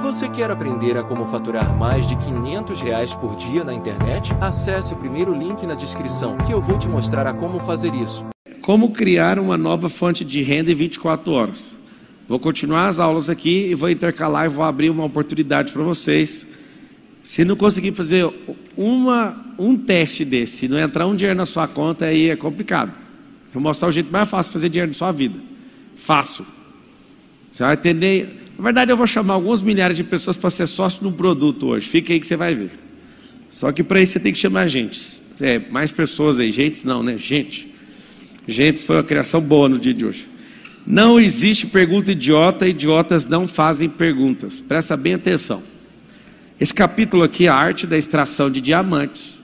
Você quer aprender a como faturar mais de 500 reais por dia na internet? Acesse o primeiro link na descrição que eu vou te mostrar a como fazer isso. Como criar uma nova fonte de renda em 24 horas. Vou continuar as aulas aqui e vou intercalar e vou abrir uma oportunidade para vocês. Se não conseguir fazer uma, um teste desse, se não entrar um dinheiro na sua conta, aí é complicado. Vou mostrar o jeito mais fácil de fazer dinheiro na sua vida. Fácil. Você vai entender na verdade, eu vou chamar alguns milhares de pessoas para ser sócio um produto hoje. Fica aí que você vai ver. Só que para isso você tem que chamar gente. É, mais pessoas aí. Gente, não, né? Gente. Gente, foi uma criação boa no dia de hoje. Não existe pergunta idiota, idiotas não fazem perguntas. Presta bem atenção. Esse capítulo aqui é a arte da extração de diamantes.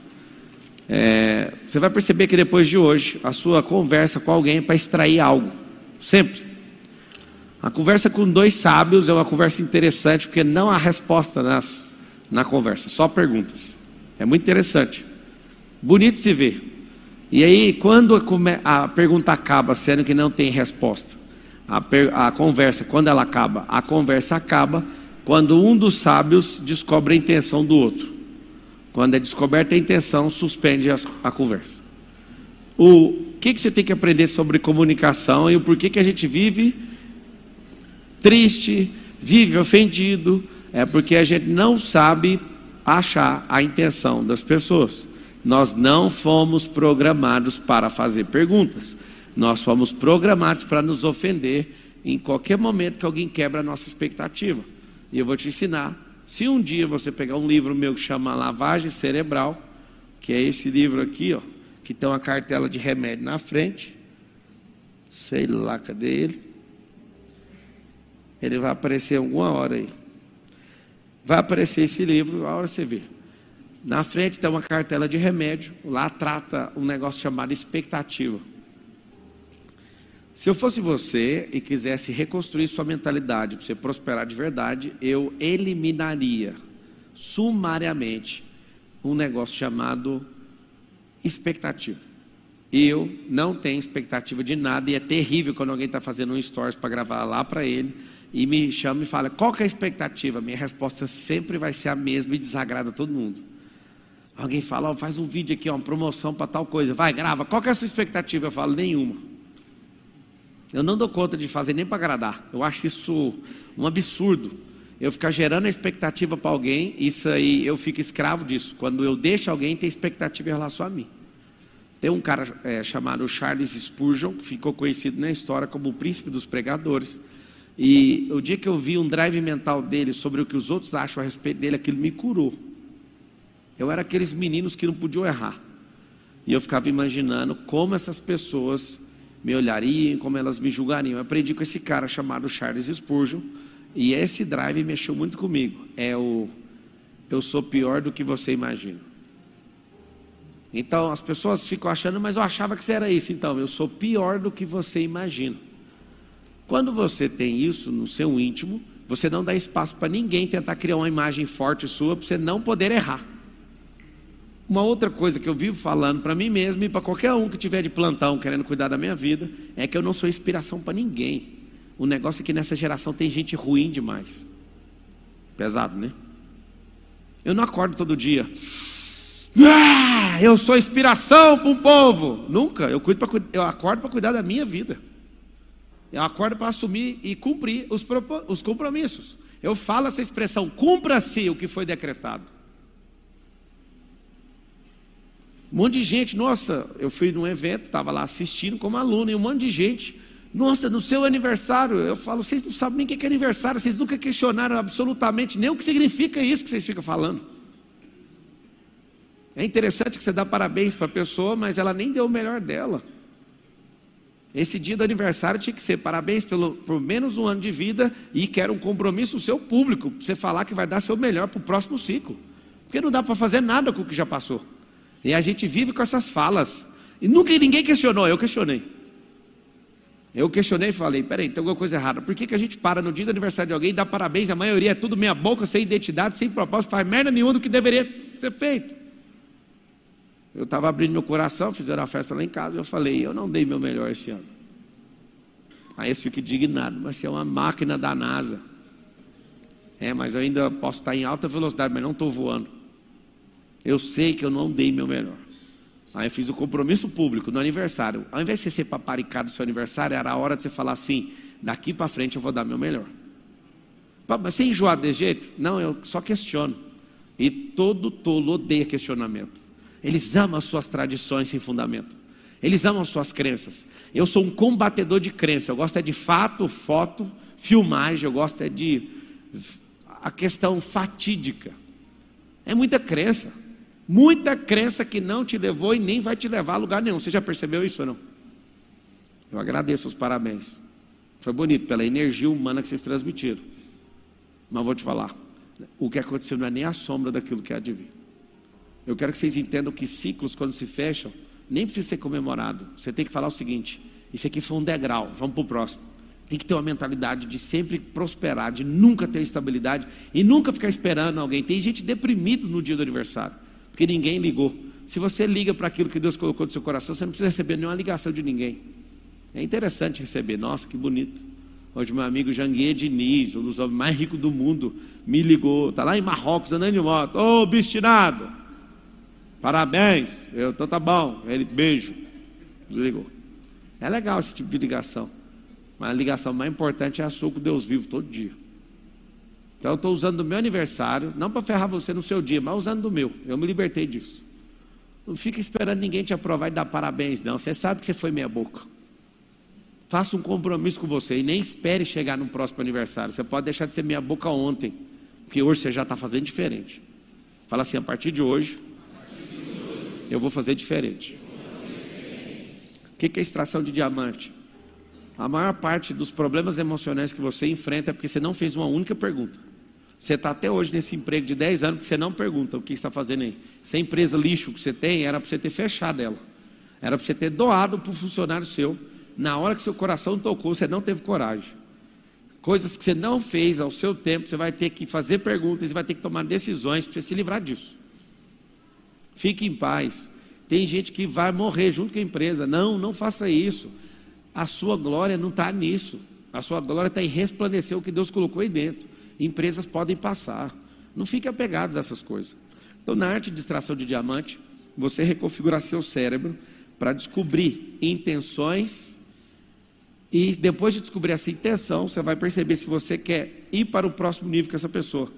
É, você vai perceber que depois de hoje, a sua conversa com alguém é para extrair algo. Sempre. A conversa com dois sábios é uma conversa interessante, porque não há resposta nas, na conversa, só perguntas. É muito interessante. Bonito se ver. E aí, quando a, pergunta acaba, sendo que não tem resposta, a, per, a conversa, quando ela acaba, a conversa acaba quando um dos sábios descobre a intenção do outro. Quando é descoberta a intenção, suspende a, a conversa. O que, que você tem que aprender sobre comunicação e o porquê que a gente vive triste, vive ofendido, é porque a gente não sabe achar a intenção das pessoas. Nós não fomos programados para fazer perguntas. Nós fomos programados para nos ofender em qualquer momento que alguém quebra a nossa expectativa. E eu vou te ensinar. Se um dia você pegar um livro meu que chama Lavagem Cerebral, que é esse livro aqui, ó, que tem uma cartela de remédio na frente, sei lá, cadê ele? Ele vai aparecer alguma hora aí. Vai aparecer esse livro, a hora você vê. Na frente tem uma cartela de remédio, lá trata um negócio chamado expectativa. Se eu fosse você e quisesse reconstruir sua mentalidade para você prosperar de verdade, eu eliminaria sumariamente um negócio chamado expectativa. Eu não tenho expectativa de nada e é terrível quando alguém está fazendo um stories para gravar lá para ele e me chama e fala: qual que é a expectativa? Minha resposta sempre vai ser a mesma e desagrada todo mundo. Alguém fala: oh, faz um vídeo aqui, uma promoção para tal coisa, vai, grava. Qual que é a sua expectativa? Eu falo: nenhuma. Eu não dou conta de fazer nem para agradar. Eu acho isso um absurdo. Eu ficar gerando expectativa para alguém, isso aí eu fico escravo disso. Quando eu deixo alguém ter expectativa em relação a mim. Tem um cara é, chamado Charles Spurgeon, que ficou conhecido na história como o príncipe dos pregadores. E o dia que eu vi um drive mental dele sobre o que os outros acham a respeito dele, aquilo me curou. Eu era aqueles meninos que não podiam errar. E eu ficava imaginando como essas pessoas me olhariam, como elas me julgariam. Eu aprendi com esse cara chamado Charles Spurgeon. E esse drive mexeu muito comigo. É o eu sou pior do que você imagina. Então as pessoas ficam achando, mas eu achava que você era isso. Então, eu sou pior do que você imagina. Quando você tem isso no seu íntimo, você não dá espaço para ninguém tentar criar uma imagem forte sua para você não poder errar. Uma outra coisa que eu vivo falando para mim mesmo e para qualquer um que tiver de plantão querendo cuidar da minha vida é que eu não sou inspiração para ninguém. O negócio é que nessa geração tem gente ruim demais. Pesado, né? Eu não acordo todo dia. Ah, eu sou inspiração para um povo. Nunca. Eu, cuido pra, eu acordo para cuidar da minha vida. Eu acordo para assumir e cumprir os, os compromissos. Eu falo essa expressão, cumpra-se o que foi decretado. Um monte de gente, nossa, eu fui num evento, estava lá assistindo como aluno, e um monte de gente, nossa, no seu aniversário, eu falo, vocês não sabem nem o que é aniversário, vocês nunca questionaram absolutamente nem o que significa isso que vocês ficam falando. É interessante que você dá parabéns para a pessoa, mas ela nem deu o melhor dela. Esse dia do aniversário tinha que ser parabéns pelo, por menos um ano de vida e quero um compromisso seu público, para você falar que vai dar seu melhor para o próximo ciclo. Porque não dá para fazer nada com o que já passou. E a gente vive com essas falas. E nunca ninguém questionou, eu questionei. Eu questionei e falei, peraí, tem alguma coisa errada. Por que, que a gente para no dia do aniversário de alguém e dá parabéns? A maioria é tudo meia boca, sem identidade, sem propósito, faz merda nenhuma do que deveria ser feito. Eu estava abrindo meu coração, fizeram a festa lá em casa, eu falei, eu não dei meu melhor esse ano. Aí eles ficam indignados, mas você é uma máquina da NASA. É, mas eu ainda posso estar em alta velocidade, mas não estou voando. Eu sei que eu não dei meu melhor. Aí eu fiz o compromisso público no aniversário. Ao invés de você ser paparicado no seu aniversário, era a hora de você falar assim: daqui para frente eu vou dar meu melhor. Mas você enjoado desse jeito? Não, eu só questiono. E todo tolo odeia questionamento. Eles amam as suas tradições sem fundamento. Eles amam as suas crenças. Eu sou um combatedor de crença. Eu gosto é de fato, foto, filmagem. Eu gosto é de a questão fatídica. É muita crença. Muita crença que não te levou e nem vai te levar a lugar nenhum. Você já percebeu isso ou não? Eu agradeço os parabéns. Foi bonito pela energia humana que vocês transmitiram. Mas vou te falar, o que aconteceu não é nem a sombra daquilo que há de vir. Eu quero que vocês entendam que ciclos, quando se fecham, nem precisa ser comemorado. Você tem que falar o seguinte: isso aqui foi um degrau, vamos para o próximo. Tem que ter uma mentalidade de sempre prosperar, de nunca ter estabilidade e nunca ficar esperando alguém. Tem gente deprimido no dia do aniversário porque ninguém ligou. Se você liga para aquilo que Deus colocou no seu coração, você não precisa receber nenhuma ligação de ninguém. É interessante receber, nossa, que bonito. Hoje meu amigo Janguier Diniz, um dos homens mais ricos do mundo, me ligou. Está lá em Marrocos andando de moto. Ô, oh, obstinado! Parabéns! Eu, então tá bom. Ele, beijo. Desligou. É legal esse tipo de ligação. Mas a ligação mais importante é a sua com Deus vivo todo dia. Então eu estou usando do meu aniversário, não para ferrar você no seu dia, mas usando do meu. Eu me libertei disso. Não fica esperando ninguém te aprovar e dar parabéns, não. Você sabe que você foi meia boca. Faça um compromisso com você e nem espere chegar no próximo aniversário. Você pode deixar de ser meia boca ontem, porque hoje você já está fazendo diferente. Fala assim: a partir de hoje, eu vou fazer diferente. O que é extração de diamante? A maior parte dos problemas emocionais que você enfrenta é porque você não fez uma única pergunta. Você está até hoje nesse emprego de 10 anos porque você não pergunta o que está fazendo aí. Se a empresa lixo que você tem, era para você ter fechado ela. Era para você ter doado para o funcionário seu. Na hora que seu coração tocou, você não teve coragem. Coisas que você não fez ao seu tempo, você vai ter que fazer perguntas e vai ter que tomar decisões para você se livrar disso. Fique em paz. Tem gente que vai morrer junto com a empresa. Não, não faça isso. A sua glória não está nisso. A sua glória está em resplandecer o que Deus colocou aí dentro empresas podem passar. Não fique apegados a essas coisas. Então, na arte de extração de diamante, você reconfigura seu cérebro para descobrir intenções e depois de descobrir essa intenção, você vai perceber se você quer ir para o próximo nível com essa pessoa.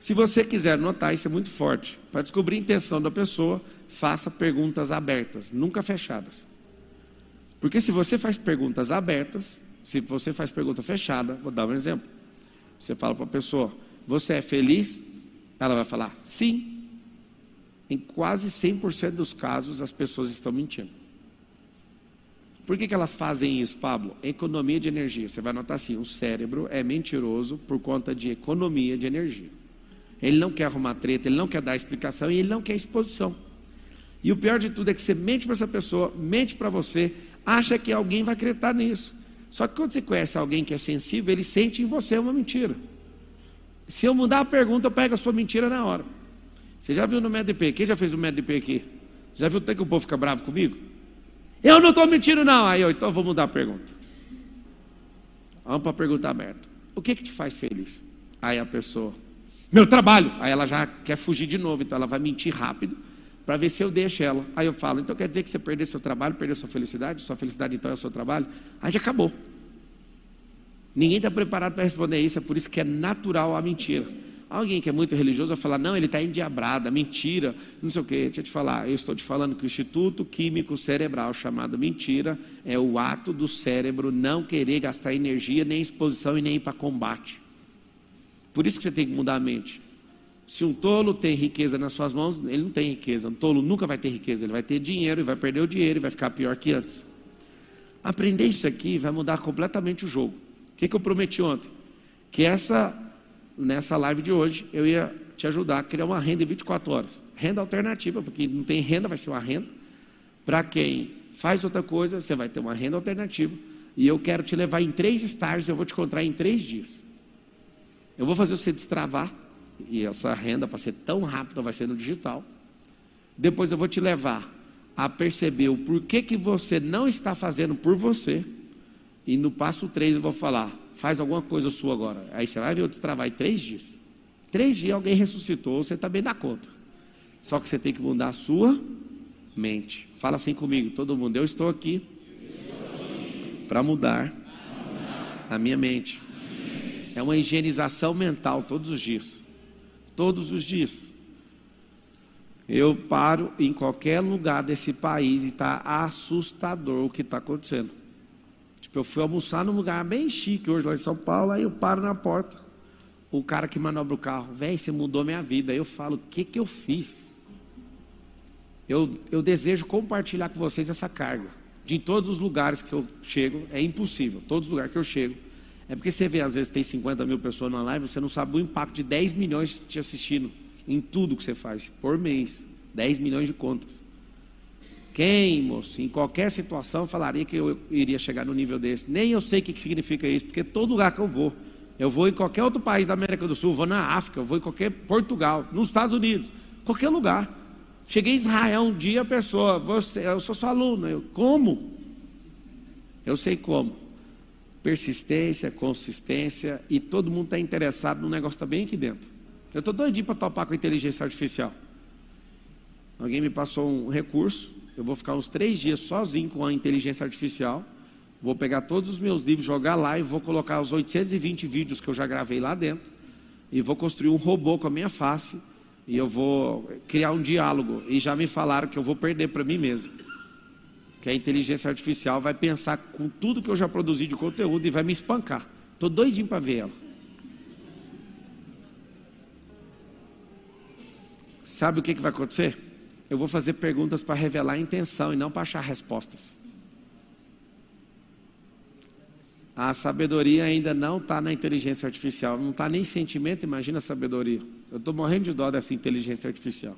Se você quiser notar, isso é muito forte. Para descobrir a intenção da pessoa, faça perguntas abertas, nunca fechadas. Porque se você faz perguntas abertas, se você faz pergunta fechada, vou dar um exemplo. Você fala para a pessoa: Você é feliz? Ela vai falar: Sim. Em quase 100% dos casos, as pessoas estão mentindo. Por que, que elas fazem isso, Pablo? Economia de energia. Você vai notar assim: o cérebro é mentiroso por conta de economia de energia. Ele não quer arrumar treta, ele não quer dar explicação e ele não quer exposição. E o pior de tudo é que você mente para essa pessoa, mente para você, acha que alguém vai acreditar nisso. Só que quando você conhece alguém que é sensível, ele sente em você uma mentira. Se eu mudar a pergunta, eu pego a sua mentira na hora. Você já viu no MedP? Quem já fez o MedP aqui? Já viu até que o povo fica bravo comigo? Eu não estou mentindo, não. Aí eu, então eu vou mudar a pergunta. Vamos para a pergunta aberta. O que que te faz feliz? Aí a pessoa, meu trabalho. Aí ela já quer fugir de novo, então ela vai mentir rápido para ver se eu deixo ela. Aí eu falo, então quer dizer que você perdeu seu trabalho, perdeu sua felicidade? Sua felicidade então é o seu trabalho? Aí já acabou. Ninguém está preparado para responder isso, é por isso que é natural a mentira. Alguém que é muito religioso vai falar, não, ele está endiabrado, mentira, não sei o quê. Deixa eu te falar, eu estou te falando que o Instituto Químico Cerebral, chamado mentira, é o ato do cérebro não querer gastar energia, nem exposição e nem ir para combate. Por isso que você tem que mudar a mente. Se um tolo tem riqueza nas suas mãos, ele não tem riqueza. Um tolo nunca vai ter riqueza, ele vai ter dinheiro e vai perder o dinheiro e vai ficar pior que antes. Aprender isso aqui vai mudar completamente o jogo. O que, que eu prometi ontem? Que essa, nessa live de hoje, eu ia te ajudar a criar uma renda em 24 horas. Renda alternativa, porque não tem renda, vai ser uma renda. Para quem faz outra coisa, você vai ter uma renda alternativa. E eu quero te levar em três estágios, eu vou te encontrar em três dias. Eu vou fazer você destravar e essa renda para ser tão rápida vai ser no digital. Depois eu vou te levar a perceber o porquê que você não está fazendo por você. E no passo 3 eu vou falar faz alguma coisa sua agora. Aí você vai ver eu destravar em três dias. Três dias alguém ressuscitou, você também dá conta. Só que você tem que mudar a sua mente. Fala assim comigo, todo mundo. Eu estou aqui para mudar a minha mente. É uma higienização mental todos os dias. Todos os dias. Eu paro em qualquer lugar desse país e está assustador o que está acontecendo. Tipo, eu fui almoçar num lugar bem chique hoje lá em São Paulo, aí eu paro na porta. O cara que manobra o carro, velho, você mudou minha vida. Aí eu falo, o que, que eu fiz? Eu, eu desejo compartilhar com vocês essa carga. De todos os lugares que eu chego, é impossível. Todos os lugares que eu chego. É porque você vê, às vezes, tem 50 mil pessoas na live, você não sabe o impacto de 10 milhões te assistindo em tudo que você faz, por mês. 10 milhões de contas. Quem, moço, em qualquer situação falaria que eu iria chegar no nível desse? Nem eu sei o que significa isso, porque todo lugar que eu vou, eu vou em qualquer outro país da América do Sul, vou na África, eu vou em qualquer Portugal, nos Estados Unidos, qualquer lugar. Cheguei em Israel um dia, a pessoa, você, eu sou sua aluna, eu, como? Eu sei como. Persistência, consistência, e todo mundo está interessado no negócio está bem aqui dentro. Eu estou doidinho para topar com a inteligência artificial. Alguém me passou um recurso, eu vou ficar uns três dias sozinho com a inteligência artificial, vou pegar todos os meus livros, jogar lá e vou colocar os 820 vídeos que eu já gravei lá dentro, e vou construir um robô com a minha face, e eu vou criar um diálogo, e já me falaram que eu vou perder para mim mesmo. Que a inteligência artificial vai pensar com tudo que eu já produzi de conteúdo e vai me espancar. Estou doidinho para ver ela. Sabe o que, que vai acontecer? eu vou fazer perguntas para revelar a intenção e não para achar respostas. A sabedoria ainda não está na inteligência artificial, não está nem sentimento, imagina a sabedoria. Eu estou morrendo de dó dessa inteligência artificial.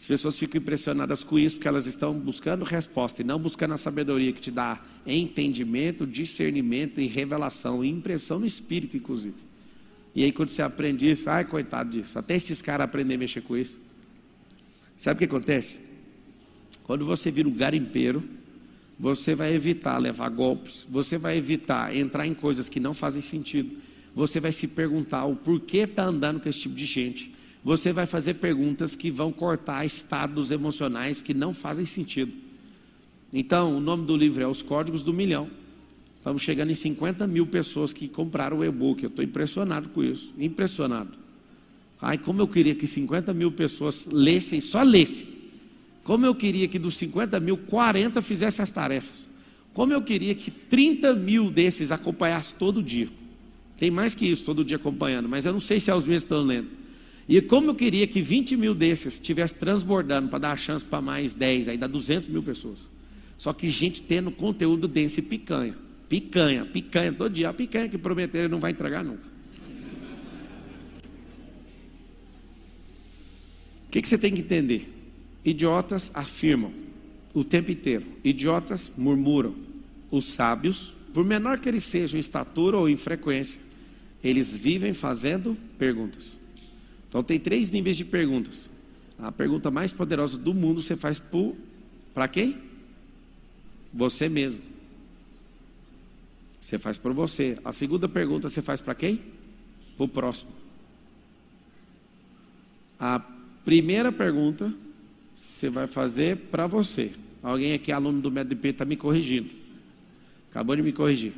As pessoas ficam impressionadas com isso porque elas estão buscando resposta e não buscando a sabedoria que te dá entendimento, discernimento e revelação, e impressão no espírito, inclusive. E aí, quando você aprende isso, ai, coitado disso, até esses caras aprendem a mexer com isso. Sabe o que acontece? Quando você vira um garimpeiro, você vai evitar levar golpes, você vai evitar entrar em coisas que não fazem sentido, você vai se perguntar o porquê está andando com esse tipo de gente, você vai fazer perguntas que vão cortar estados emocionais que não fazem sentido. Então, o nome do livro é Os Códigos do Milhão. Estamos chegando em 50 mil pessoas que compraram o e-book. Eu estou impressionado com isso. Impressionado. Ai, como eu queria que 50 mil pessoas lessem, só lessem. Como eu queria que dos 50 mil, 40 fizessem as tarefas. Como eu queria que 30 mil desses acompanhassem todo dia. Tem mais que isso, todo dia acompanhando, mas eu não sei se é os mesmos que estão lendo. E como eu queria que 20 mil desses estivessem transbordando para dar a chance para mais 10, aí dá 200 mil pessoas. Só que gente tendo conteúdo denso e picanha. Picanha, picanha, todo dia. A picanha que prometeram não vai entregar nunca. O que, que você tem que entender? Idiotas afirmam o tempo inteiro, idiotas murmuram. Os sábios, por menor que eles sejam em estatura ou em frequência, eles vivem fazendo perguntas. Então tem três níveis de perguntas. A pergunta mais poderosa do mundo você faz para quem? Você mesmo. Você faz para você. A segunda pergunta você faz para quem? Para o próximo. A Primeira pergunta, você vai fazer para você. Alguém aqui, aluno do MEDP, está me corrigindo. Acabou de me corrigir.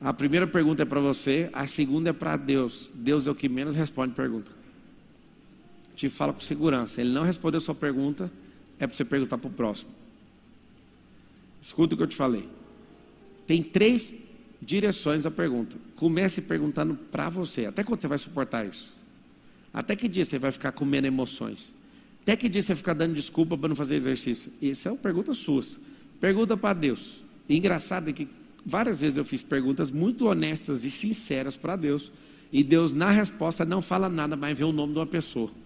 A primeira pergunta é para você, a segunda é para Deus. Deus é o que menos responde pergunta. Te fala com segurança. Ele não respondeu sua pergunta, é para você perguntar para o próximo. Escuta o que eu te falei. Tem três direções a pergunta. Comece perguntando para você. Até quando você vai suportar isso? Até que dia você vai ficar comendo emoções? Até que dia você vai ficar dando desculpa para não fazer exercício? Isso é uma pergunta sua. Pergunta para Deus. E engraçado é que várias vezes eu fiz perguntas muito honestas e sinceras para Deus. E Deus, na resposta, não fala nada, mas vê o nome de uma pessoa.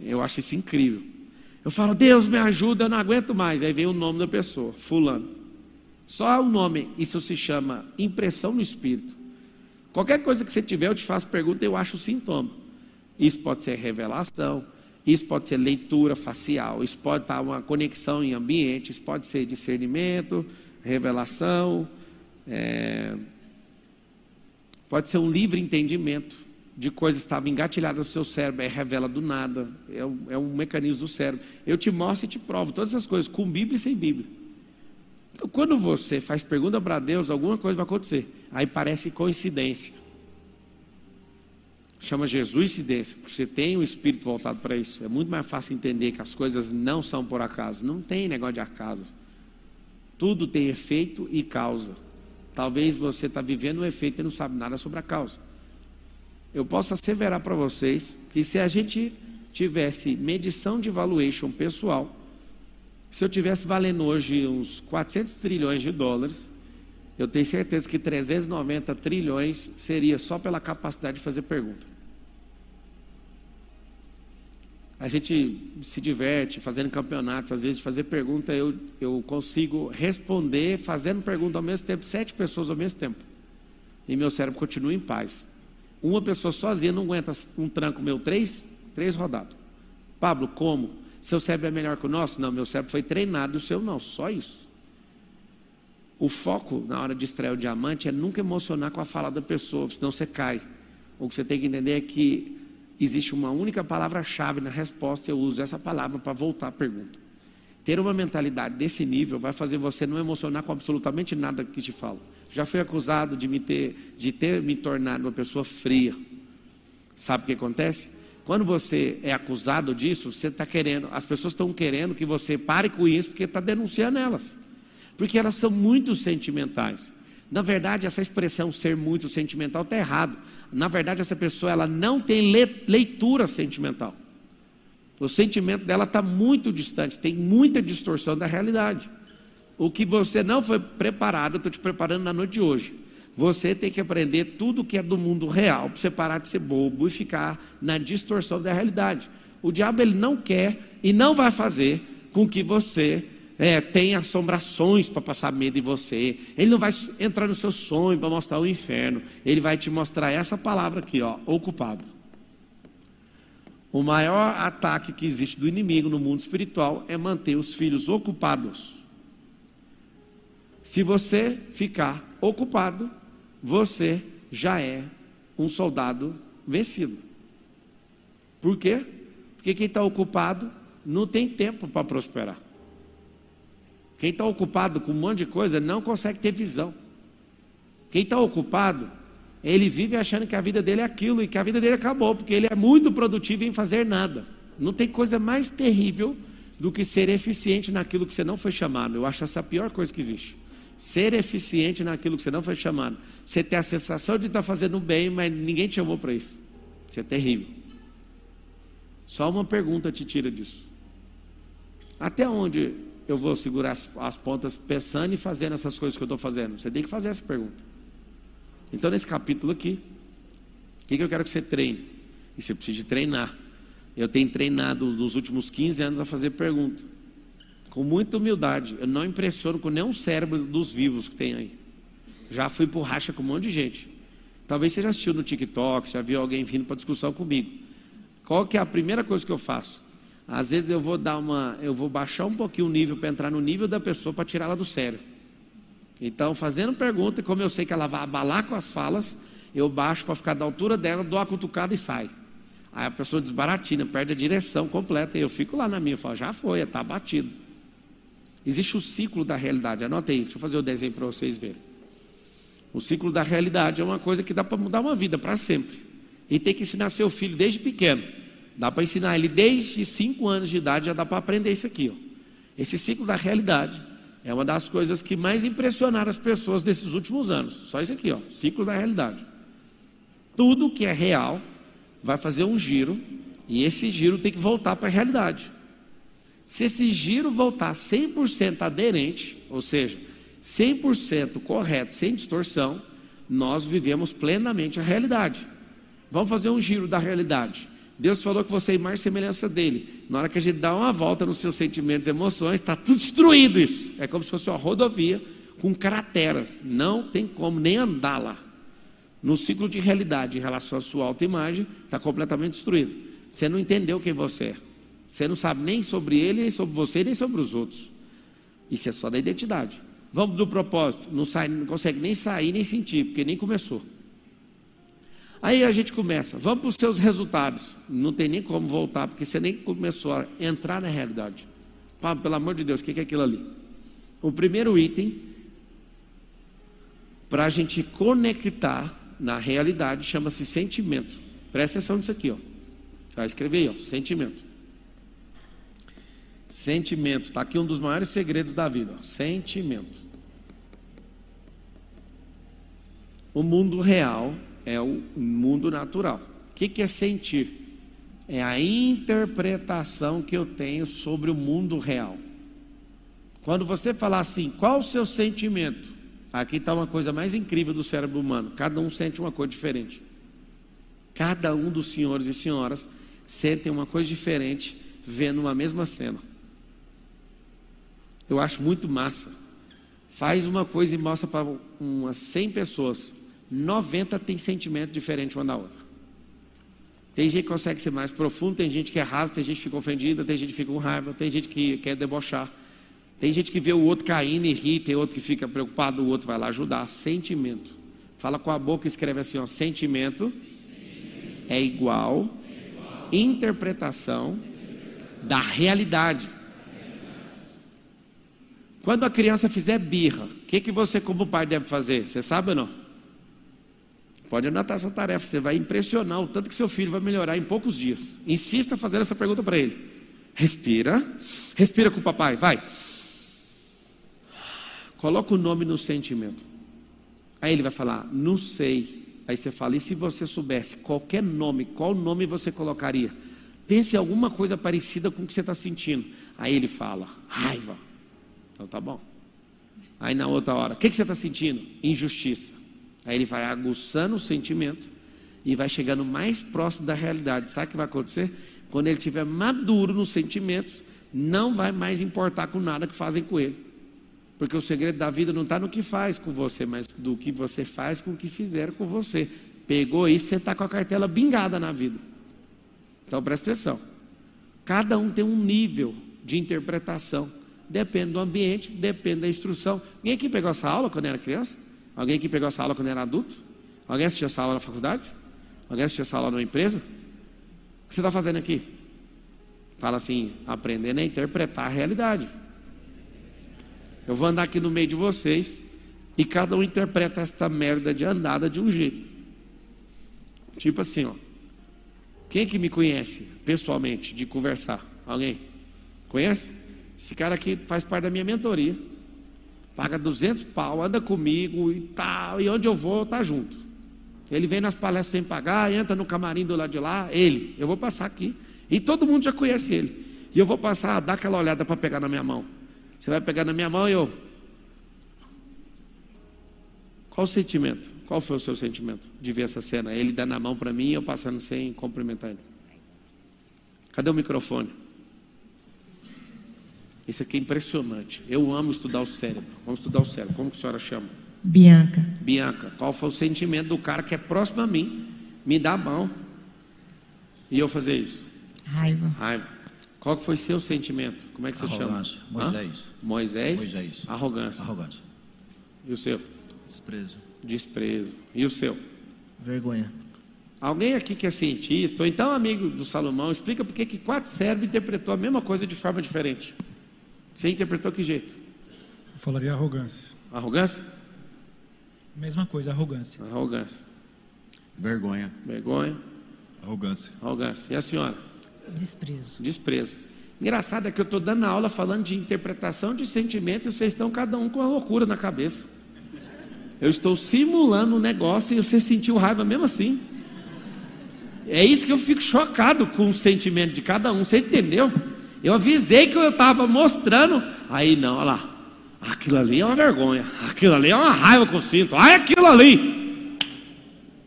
Eu acho isso incrível. Eu falo, Deus me ajuda, eu não aguento mais. Aí vem o nome da pessoa, Fulano. Só o nome, isso se chama impressão no espírito. Qualquer coisa que você tiver, eu te faço pergunta, eu acho o sintoma. Isso pode ser revelação, isso pode ser leitura facial, isso pode estar uma conexão em ambiente, isso pode ser discernimento, revelação, é, Pode ser um livre entendimento de coisas que estavam engatilhadas no seu cérebro, aí revela do nada, é um, é um mecanismo do cérebro. Eu te mostro e te provo todas essas coisas, com Bíblia e sem Bíblia. Então, quando você faz pergunta para Deus, alguma coisa vai acontecer. Aí parece coincidência. Chama Jesus incidência, porque você tem um espírito voltado para isso. É muito mais fácil entender que as coisas não são por acaso. Não tem negócio de acaso. Tudo tem efeito e causa. Talvez você está vivendo um efeito e não sabe nada sobre a causa eu posso asseverar para vocês que se a gente tivesse medição de valuation pessoal, se eu tivesse valendo hoje uns 400 trilhões de dólares, eu tenho certeza que 390 trilhões seria só pela capacidade de fazer pergunta. A gente se diverte fazendo campeonatos, às vezes fazer pergunta, eu, eu consigo responder fazendo pergunta ao mesmo tempo, sete pessoas ao mesmo tempo. E meu cérebro continua em paz. Uma pessoa sozinha não aguenta um tranco meu, três, três rodados. Pablo, como? Seu cérebro é melhor que o nosso? Não, meu cérebro foi treinado, o seu não, só isso. O foco na hora de extrair o diamante é nunca emocionar com a fala da pessoa, senão você cai. O que você tem que entender é que existe uma única palavra-chave na resposta, eu uso essa palavra para voltar à pergunta. Ter uma mentalidade desse nível vai fazer você não emocionar com absolutamente nada que te falo. Já fui acusado de, me ter, de ter me tornado uma pessoa fria. Sabe o que acontece? Quando você é acusado disso, você está querendo, as pessoas estão querendo que você pare com isso porque está denunciando elas. Porque elas são muito sentimentais. Na verdade, essa expressão ser muito sentimental está errado. Na verdade, essa pessoa ela não tem leitura sentimental. O sentimento dela está muito distante, tem muita distorção da realidade. O que você não foi preparado, eu estou te preparando na noite de hoje. Você tem que aprender tudo que é do mundo real para você parar de ser bobo e ficar na distorção da realidade. O diabo ele não quer e não vai fazer com que você é, tenha assombrações para passar medo em você. Ele não vai entrar no seu sonho para mostrar o inferno. Ele vai te mostrar essa palavra aqui, ó, ocupado. O maior ataque que existe do inimigo no mundo espiritual é manter os filhos ocupados. Se você ficar ocupado, você já é um soldado vencido. Por quê? Porque quem está ocupado não tem tempo para prosperar. Quem está ocupado com um monte de coisa não consegue ter visão. Quem está ocupado, ele vive achando que a vida dele é aquilo e que a vida dele acabou, porque ele é muito produtivo em fazer nada. Não tem coisa mais terrível do que ser eficiente naquilo que você não foi chamado. Eu acho essa a pior coisa que existe ser eficiente naquilo que você não foi chamado. Você ter a sensação de estar fazendo bem, mas ninguém te chamou para isso. Isso é terrível. Só uma pergunta te tira disso. Até onde eu vou segurar as, as pontas pensando e fazendo essas coisas que eu estou fazendo? Você tem que fazer essa pergunta. Então, nesse capítulo aqui, o que, que eu quero que você treine? E você precisa de treinar. Eu tenho treinado nos últimos 15 anos a fazer pergunta com muita humildade. Eu não impressiono com nenhum cérebro dos vivos que tem aí. Já fui por racha com um monte de gente. Talvez você já assistiu no TikTok, já viu alguém vindo para discussão comigo. Qual que é a primeira coisa que eu faço? Às vezes eu vou dar uma, eu vou baixar um pouquinho o nível para entrar no nível da pessoa para tirá-la do sério. Então, fazendo pergunta, como eu sei que ela vai abalar com as falas, eu baixo para ficar da altura dela, dou a cutucada e sai. Aí a pessoa desbaratina, perde a direção completa, e eu fico lá na minha, eu falo, já foi, está batido. Existe o ciclo da realidade. Anota aí, deixa eu fazer o desenho para vocês verem. O ciclo da realidade é uma coisa que dá para mudar uma vida para sempre. E tem que ensinar seu filho desde pequeno. Dá para ensinar ele desde 5 anos de idade, já dá para aprender isso aqui. Ó. Esse ciclo da realidade é uma das coisas que mais impressionaram as pessoas desses últimos anos. Só isso aqui, ó, ciclo da realidade. Tudo que é real vai fazer um giro e esse giro tem que voltar para a realidade. Se esse giro voltar 100% aderente, ou seja, 100% correto, sem distorção, nós vivemos plenamente a realidade. Vamos fazer um giro da realidade. Deus falou que você é mais semelhança dele. Na hora que a gente dá uma volta nos seus sentimentos e emoções, está tudo destruído isso. É como se fosse uma rodovia com crateras. Não tem como nem andar lá. No ciclo de realidade em relação à sua autoimagem, está completamente destruído. Você não entendeu quem você é. Você não sabe nem sobre ele, nem sobre você, nem sobre os outros. Isso é só da identidade. Vamos do propósito. Não, sai, não consegue nem sair, nem sentir, porque nem começou. Aí a gente começa, vamos para os seus resultados. Não tem nem como voltar, porque você nem começou a entrar na realidade. Pá, pelo amor de Deus, o que é aquilo ali? O primeiro item, para a gente conectar na realidade, chama-se sentimento. Presta atenção nisso aqui, ó. Vai escrever aí, ó, sentimento. Sentimento, está aqui um dos maiores segredos da vida, sentimento. O mundo real é o mundo natural. O que, que é sentir? É a interpretação que eu tenho sobre o mundo real. Quando você falar assim, qual o seu sentimento? Aqui está uma coisa mais incrível do cérebro humano. Cada um sente uma coisa diferente. Cada um dos senhores e senhoras sentem uma coisa diferente vendo uma mesma cena. Eu acho muito massa. Faz uma coisa e mostra para umas 100 pessoas. 90 tem sentimento diferente uma da outra. Tem gente que consegue ser mais profundo, tem gente que é tem gente que fica ofendida, tem gente que fica com raiva, tem gente que quer debochar. Tem gente que vê o outro caindo e ri, tem outro que fica preocupado, o outro vai lá ajudar. Sentimento. Fala com a boca e escreve assim: ó, sentimento é igual interpretação da realidade. Quando a criança fizer birra, o que, que você, como pai, deve fazer? Você sabe ou não? Pode anotar essa tarefa, você vai impressionar o tanto que seu filho vai melhorar em poucos dias. Insista fazendo essa pergunta para ele. Respira, respira com o papai, vai. Coloca o nome no sentimento. Aí ele vai falar, não sei. Aí você fala, e se você soubesse qualquer nome, qual nome você colocaria? Pense em alguma coisa parecida com o que você está sentindo. Aí ele fala, raiva. Então tá bom. Aí na outra hora, o que, que você está sentindo? Injustiça. Aí ele vai aguçando o sentimento e vai chegando mais próximo da realidade. Sabe o que vai acontecer? Quando ele estiver maduro nos sentimentos, não vai mais importar com nada que fazem com ele. Porque o segredo da vida não está no que faz com você, mas do que você faz com o que fizeram com você. Pegou isso, você está com a cartela bingada na vida. Então presta atenção. Cada um tem um nível de interpretação. Depende do ambiente, depende da instrução. Ninguém aqui pegou essa aula quando era criança? Alguém aqui pegou essa aula quando era adulto? Alguém assistiu essa aula na faculdade? Alguém assistiu essa aula numa empresa? O que você está fazendo aqui? Fala assim, aprendendo a interpretar a realidade. Eu vou andar aqui no meio de vocês e cada um interpreta esta merda de andada de um jeito. Tipo assim, ó. Quem é que me conhece pessoalmente de conversar? Alguém? Conhece? Esse cara aqui faz parte da minha mentoria. Paga 200 pau, anda comigo e tal, e onde eu vou, tá junto. Ele vem nas palestras sem pagar, entra no camarim do lado de lá, ele, eu vou passar aqui. E todo mundo já conhece ele. E eu vou passar, dar aquela olhada para pegar na minha mão. Você vai pegar na minha mão e eu. Qual o sentimento? Qual foi o seu sentimento de ver essa cena? Ele dando a mão para mim e eu passando sem cumprimentar ele. Cadê o microfone? Isso aqui é impressionante. Eu amo estudar o cérebro. Vamos estudar o cérebro. Como que a senhora chama? Bianca. Bianca. Qual foi o sentimento do cara que é próximo a mim, me dá a mão e eu fazer isso? Raiva. Raiva. Qual foi seu sentimento? Como é que você Arrogância. chama? Moisés. Hã? Moisés. Moisés. Arrogância. Arrogância. E o seu? Desprezo. Desprezo. E o seu? Vergonha. Alguém aqui que é cientista, ou então amigo do Salomão, explica por que que quatro cérebros interpretou a mesma coisa de forma diferente. Você interpretou que jeito? Eu falaria arrogância. Arrogância? Mesma coisa, arrogância. Arrogância. Vergonha. Vergonha. Arrogância. Arrogância. E a senhora? Desprezo. Desprezo. Engraçado é que eu estou dando aula falando de interpretação de sentimento e vocês estão cada um com uma loucura na cabeça. Eu estou simulando um negócio e você sentiu raiva mesmo assim. É isso que eu fico chocado com o sentimento de cada um. Você entendeu? Eu avisei que eu estava mostrando. Aí não, olha lá. Aquilo ali é uma vergonha. Aquilo ali é uma raiva que eu sinto. Ai, aquilo ali.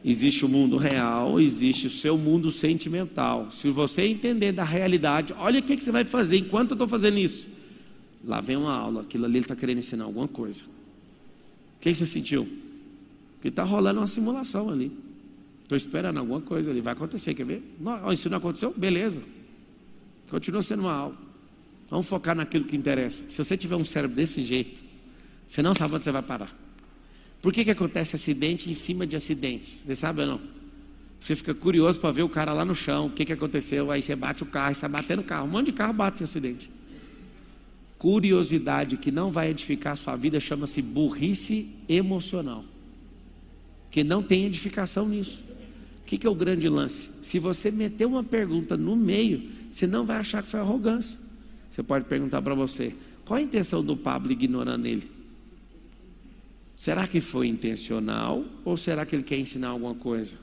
Existe o mundo real, existe o seu mundo sentimental. Se você entender da realidade, olha o que, você vai fazer enquanto eu estou fazendo isso. Lá vem uma aula, aquilo ali ele está querendo ensinar alguma coisa. O que, que você sentiu? Que está rolando uma simulação ali. Estou esperando alguma coisa ali, vai acontecer, quer ver? Não, isso não aconteceu? Beleza. Continua sendo uma aula. Vamos focar naquilo que interessa. Se você tiver um cérebro desse jeito, você não sabe onde você vai parar. Por que, que acontece acidente em cima de acidentes? Você sabe ou não? Você fica curioso para ver o cara lá no chão, o que, que aconteceu, aí você bate o carro, você batendo o carro, um monte de carro bate em acidente. Curiosidade que não vai edificar a sua vida chama-se burrice emocional. Que não tem edificação nisso. O que, que é o grande lance? Se você meter uma pergunta no meio, você não vai achar que foi arrogância. Você pode perguntar para você: qual a intenção do Pablo ignorando ele? Será que foi intencional ou será que ele quer ensinar alguma coisa?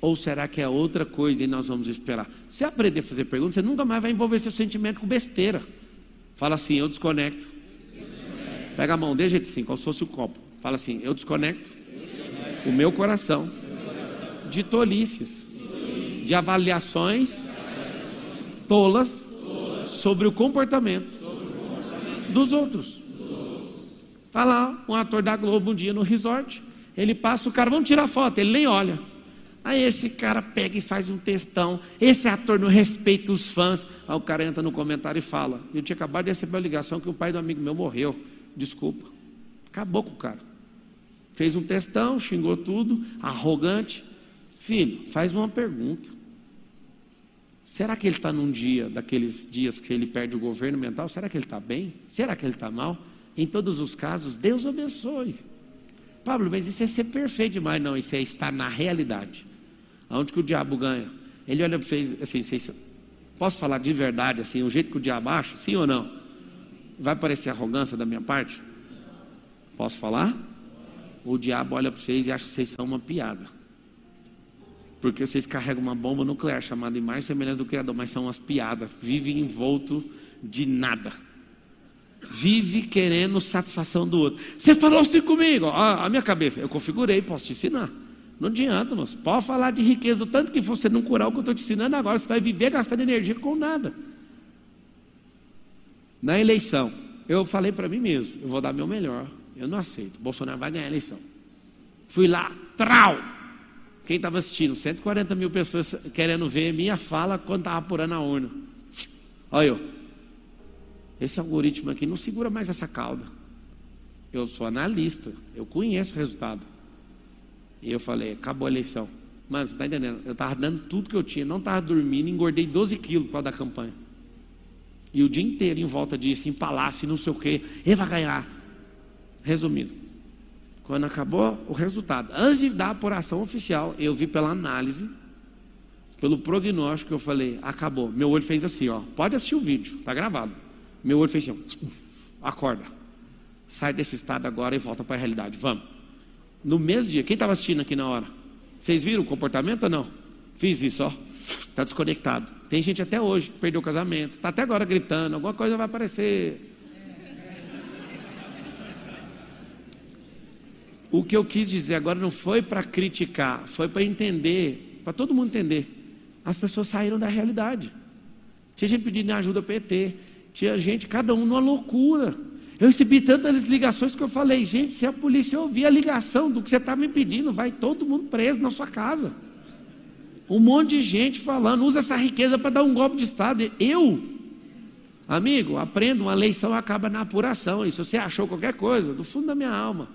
Ou será que é outra coisa e nós vamos esperar? Se aprender a fazer perguntas, você nunca mais vai envolver seu sentimento com besteira. Fala assim, eu desconecto. Pega a mão, deixa jeito assim, como se fosse o um copo. Fala assim, eu desconecto o meu coração de tolices, de avaliações tolas sobre o comportamento dos outros. Está lá um ator da Globo um dia no resort, ele passa, o cara, vamos tirar foto, ele nem olha. Aí esse cara pega e faz um textão. Esse ator não respeita os fãs. Aí o cara entra no comentário e fala: Eu tinha acabado de receber a ligação que o pai do amigo meu morreu. Desculpa. Acabou com o cara. Fez um textão, xingou tudo, arrogante. Filho, faz uma pergunta. Será que ele está num dia, daqueles dias que ele perde o governo mental? Será que ele está bem? Será que ele está mal? Em todos os casos, Deus abençoe. Pablo, mas isso é ser perfeito demais. Não, isso é estar na realidade. Aonde que o diabo ganha? Ele olha para vocês assim, vocês, posso falar de verdade assim, o jeito que o diabo acha, sim ou não? Vai parecer arrogância da minha parte? Posso falar? O diabo olha para vocês e acha que vocês são uma piada. Porque vocês carregam uma bomba nuclear chamada imagem e semelhança do Criador, mas são umas piadas, vivem envolto de nada. Vive querendo satisfação do outro. Você falou assim comigo, ó, a minha cabeça, eu configurei, posso te ensinar. Não adianta, moço. Pode falar de riqueza, o tanto que você não curar o que eu estou te ensinando agora, você vai viver gastando energia com nada. Na eleição, eu falei para mim mesmo, eu vou dar meu melhor. Eu não aceito. Bolsonaro vai ganhar a eleição. Fui lá, trau. Quem estava assistindo? 140 mil pessoas querendo ver minha fala quando estava apurando a urna. Olha eu. Esse algoritmo aqui não segura mais essa cauda. Eu sou analista, eu conheço o resultado. E eu falei, acabou a eleição. Mano, você está entendendo? Eu estava dando tudo que eu tinha, não estava dormindo, engordei 12 quilos causa da campanha. E o dia inteiro em volta disso, em palácio, não sei o quê, ele vai ganhar. Resumindo, quando acabou o resultado, antes de dar a apuração oficial, eu vi pela análise, pelo prognóstico, eu falei, acabou. Meu olho fez assim, ó. Pode assistir o vídeo, está gravado. Meu olho fez assim, acorda. Sai desse estado agora e volta para a realidade. Vamos. No mesmo dia, quem estava assistindo aqui na hora? Vocês viram o comportamento ou não? Fiz isso, ó. Está desconectado. Tem gente até hoje que perdeu o casamento. Está até agora gritando. Alguma coisa vai aparecer. O que eu quis dizer agora não foi para criticar, foi para entender, para todo mundo entender. As pessoas saíram da realidade. Tinha gente pedindo ajuda PT, tinha gente, cada um numa loucura. Eu recebi tantas ligações que eu falei, gente, se a polícia ouvir a ligação do que você está me pedindo, vai todo mundo preso na sua casa. Um monte de gente falando, usa essa riqueza para dar um golpe de Estado. Eu, amigo, aprendo, uma eleição acaba na apuração. E se você achou qualquer coisa, do fundo da minha alma,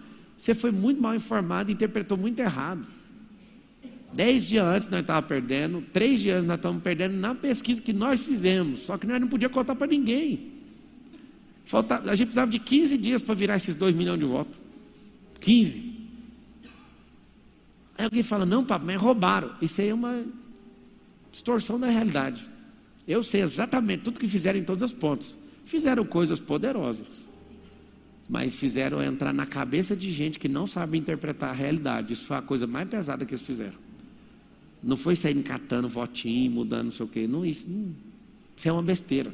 você foi muito mal informado interpretou muito errado. Dez dias antes nós estávamos perdendo, três dias antes nós estávamos perdendo na pesquisa que nós fizemos, só que nós não podíamos contar para ninguém. Falta, a gente precisava de 15 dias para virar esses 2 milhões de votos. 15. Aí alguém fala, não, papai, mas roubaram. Isso aí é uma distorção da realidade. Eu sei exatamente tudo que fizeram em todas as pontas. Fizeram coisas poderosas. Mas fizeram entrar na cabeça de gente que não sabe interpretar a realidade. Isso foi a coisa mais pesada que eles fizeram. Não foi sair catando votinho, mudando não sei o quê. Não, isso, não, isso é uma besteira.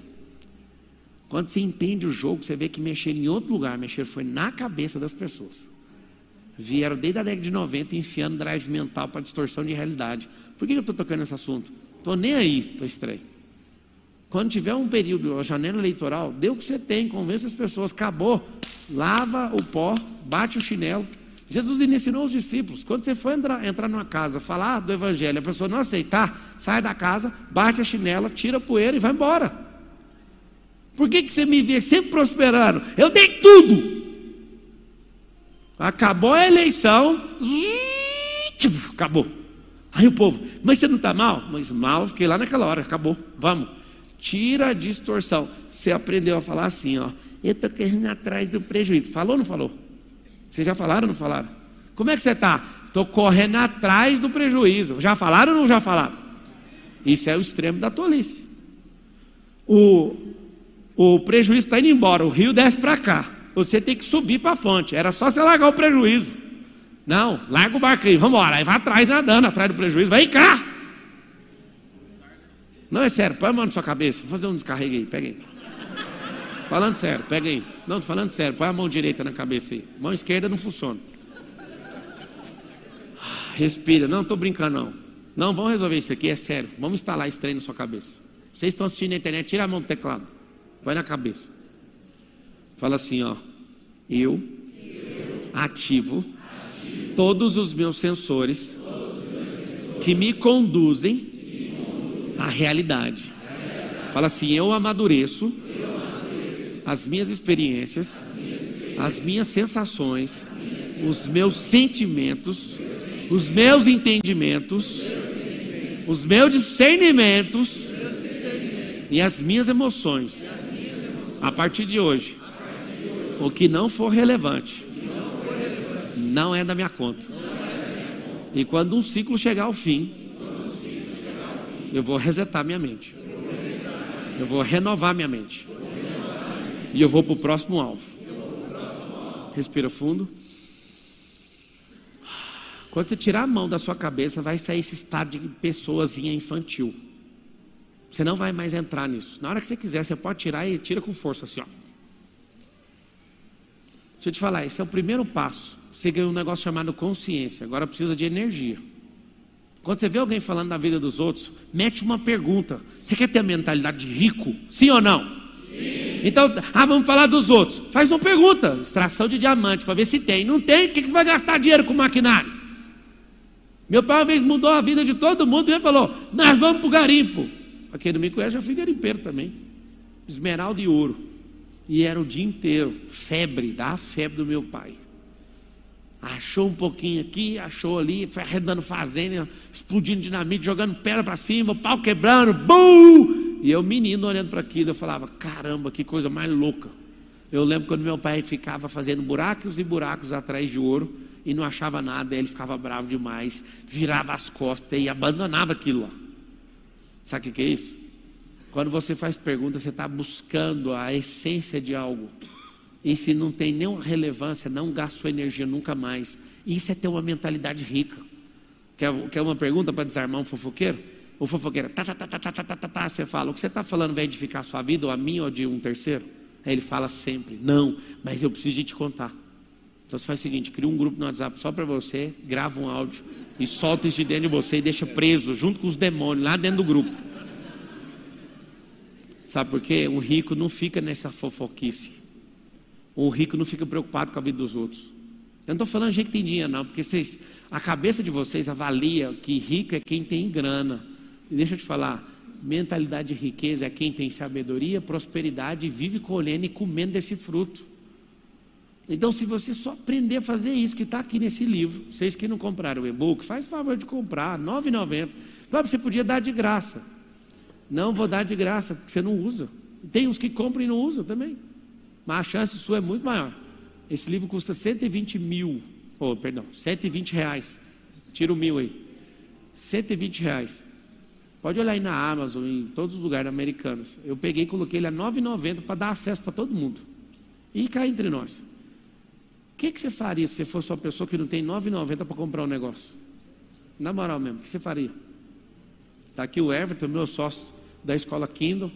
Quando você entende o jogo, você vê que mexer em outro lugar, mexer foi na cabeça das pessoas. Vieram desde a década de 90 enfiando drive mental para distorção de realidade. Por que eu estou tocando nesse assunto? Estou nem aí para estreia. Quando tiver um período, a janela eleitoral, dê o que você tem, convença as pessoas, acabou, lava o pó, bate o chinelo. Jesus ensinou os discípulos, quando você for entrar, entrar numa casa, falar do evangelho, a pessoa não aceitar, sai da casa, bate a chinela, tira a poeira e vai embora. Por que, que você me vê sempre prosperando? Eu dei tudo. Acabou a eleição, acabou. Aí o povo, mas você não está mal? Mas mal, fiquei lá naquela hora, acabou. Vamos. Tira a distorção. Você aprendeu a falar assim, ó. Eu estou querendo ir atrás do prejuízo. Falou ou não falou? Vocês já falaram ou não falaram? Como é que você está? Estou correndo atrás do prejuízo. Já falaram ou não já falaram? Isso é o extremo da tolice. O, o prejuízo está indo embora, o rio desce para cá. Você tem que subir para a fonte. Era só você largar o prejuízo. Não, larga o barco aí, vamos embora. Aí vai atrás nadando, atrás do prejuízo. Vem cá! Não, é sério, põe a mão na sua cabeça. Vou fazer um descarrego aí, pega aí. Falando sério, pega aí. Não, tô falando sério, põe a mão direita na cabeça aí. Mão esquerda não funciona. Respira, não estou brincando não. Não, vamos resolver isso aqui, é sério. Vamos instalar esse trem na sua cabeça. Vocês estão assistindo na internet, tira a mão do teclado. Põe na cabeça. Fala assim, ó. Eu ativo todos os meus sensores que me conduzem à realidade. Fala assim, eu amadureço as minhas experiências, as minhas sensações, os meus sentimentos, os meus entendimentos, os meus discernimentos e as minhas emoções. A partir de hoje, o que não for relevante, não é da minha conta. E quando um ciclo chegar ao fim, eu vou resetar minha mente. Eu vou renovar minha mente. E eu vou para o próximo alvo. Respira fundo. Quando você tirar a mão da sua cabeça, vai sair esse estado de pessoazinha infantil. Você não vai mais entrar nisso. Na hora que você quiser, você pode tirar e tira com força assim, ó. Deixa eu te falar, esse é o primeiro passo. Você ganhou um negócio chamado consciência, agora precisa de energia. Quando você vê alguém falando da vida dos outros, mete uma pergunta. Você quer ter a mentalidade de rico? Sim ou não? Sim. Então, ah, vamos falar dos outros. Faz uma pergunta, extração de diamante, para ver se tem. Não tem, o que você vai gastar dinheiro com maquinário? Meu pai uma vez mudou a vida de todo mundo e ele falou: Nós vamos para o garimpo. Para quem não me conhece, eu fui garimpeiro também. Esmeralda e ouro. E era o dia inteiro, febre, da febre do meu pai. Achou um pouquinho aqui, achou ali, foi arredando fazenda, explodindo dinamite, jogando pedra para cima, pau quebrando, bum! E eu, menino, olhando para aquilo, eu falava: caramba, que coisa mais louca. Eu lembro quando meu pai ficava fazendo buracos e buracos atrás de ouro e não achava nada, ele ficava bravo demais, virava as costas e abandonava aquilo lá. Sabe o que é isso? Quando você faz pergunta, você está buscando a essência de algo. E se não tem nenhuma relevância, não gasta sua energia nunca mais. Isso é ter uma mentalidade rica. Quer, quer uma pergunta para desarmar um fofoqueiro? O fofoqueiro, tá, tá, tá, tá, tá, tá, tá, tá, tá, você fala, o que você está falando vai edificar a sua vida, ou a minha, ou de um terceiro? Aí ele fala sempre, não, mas eu preciso de te contar. Então você faz o seguinte, cria um grupo no WhatsApp só para você, grava um áudio e solta isso de dentro de você e deixa preso, junto com os demônios, lá dentro do grupo. Sabe por quê? O rico não fica nessa fofoquice. O rico não fica preocupado com a vida dos outros. Eu não estou falando gente que tem dinheiro, não, porque vocês, a cabeça de vocês avalia que rico é quem tem grana. E deixa eu te falar, mentalidade de riqueza é quem tem sabedoria, prosperidade vive colhendo e comendo desse fruto. Então, se você só aprender a fazer isso que está aqui nesse livro, vocês que não compraram o e-book, faz favor de comprar, R$ 9,90. Você podia dar de graça. Não vou dar de graça, porque você não usa. Tem uns que compram e não usam também. Mas a chance sua é muito maior. Esse livro custa 120 mil, oh, perdão, 120 reais. Tira o mil aí. 120 reais. Pode olhar aí na Amazon, em todos os lugares americanos. Eu peguei e coloquei ele a 9,90 para dar acesso para todo mundo. E cá entre nós. O que, que você faria se fosse uma pessoa que não tem 9,90 para comprar um negócio? Na moral mesmo, o que você faria? Está aqui o Everton, meu sócio da escola Kindle.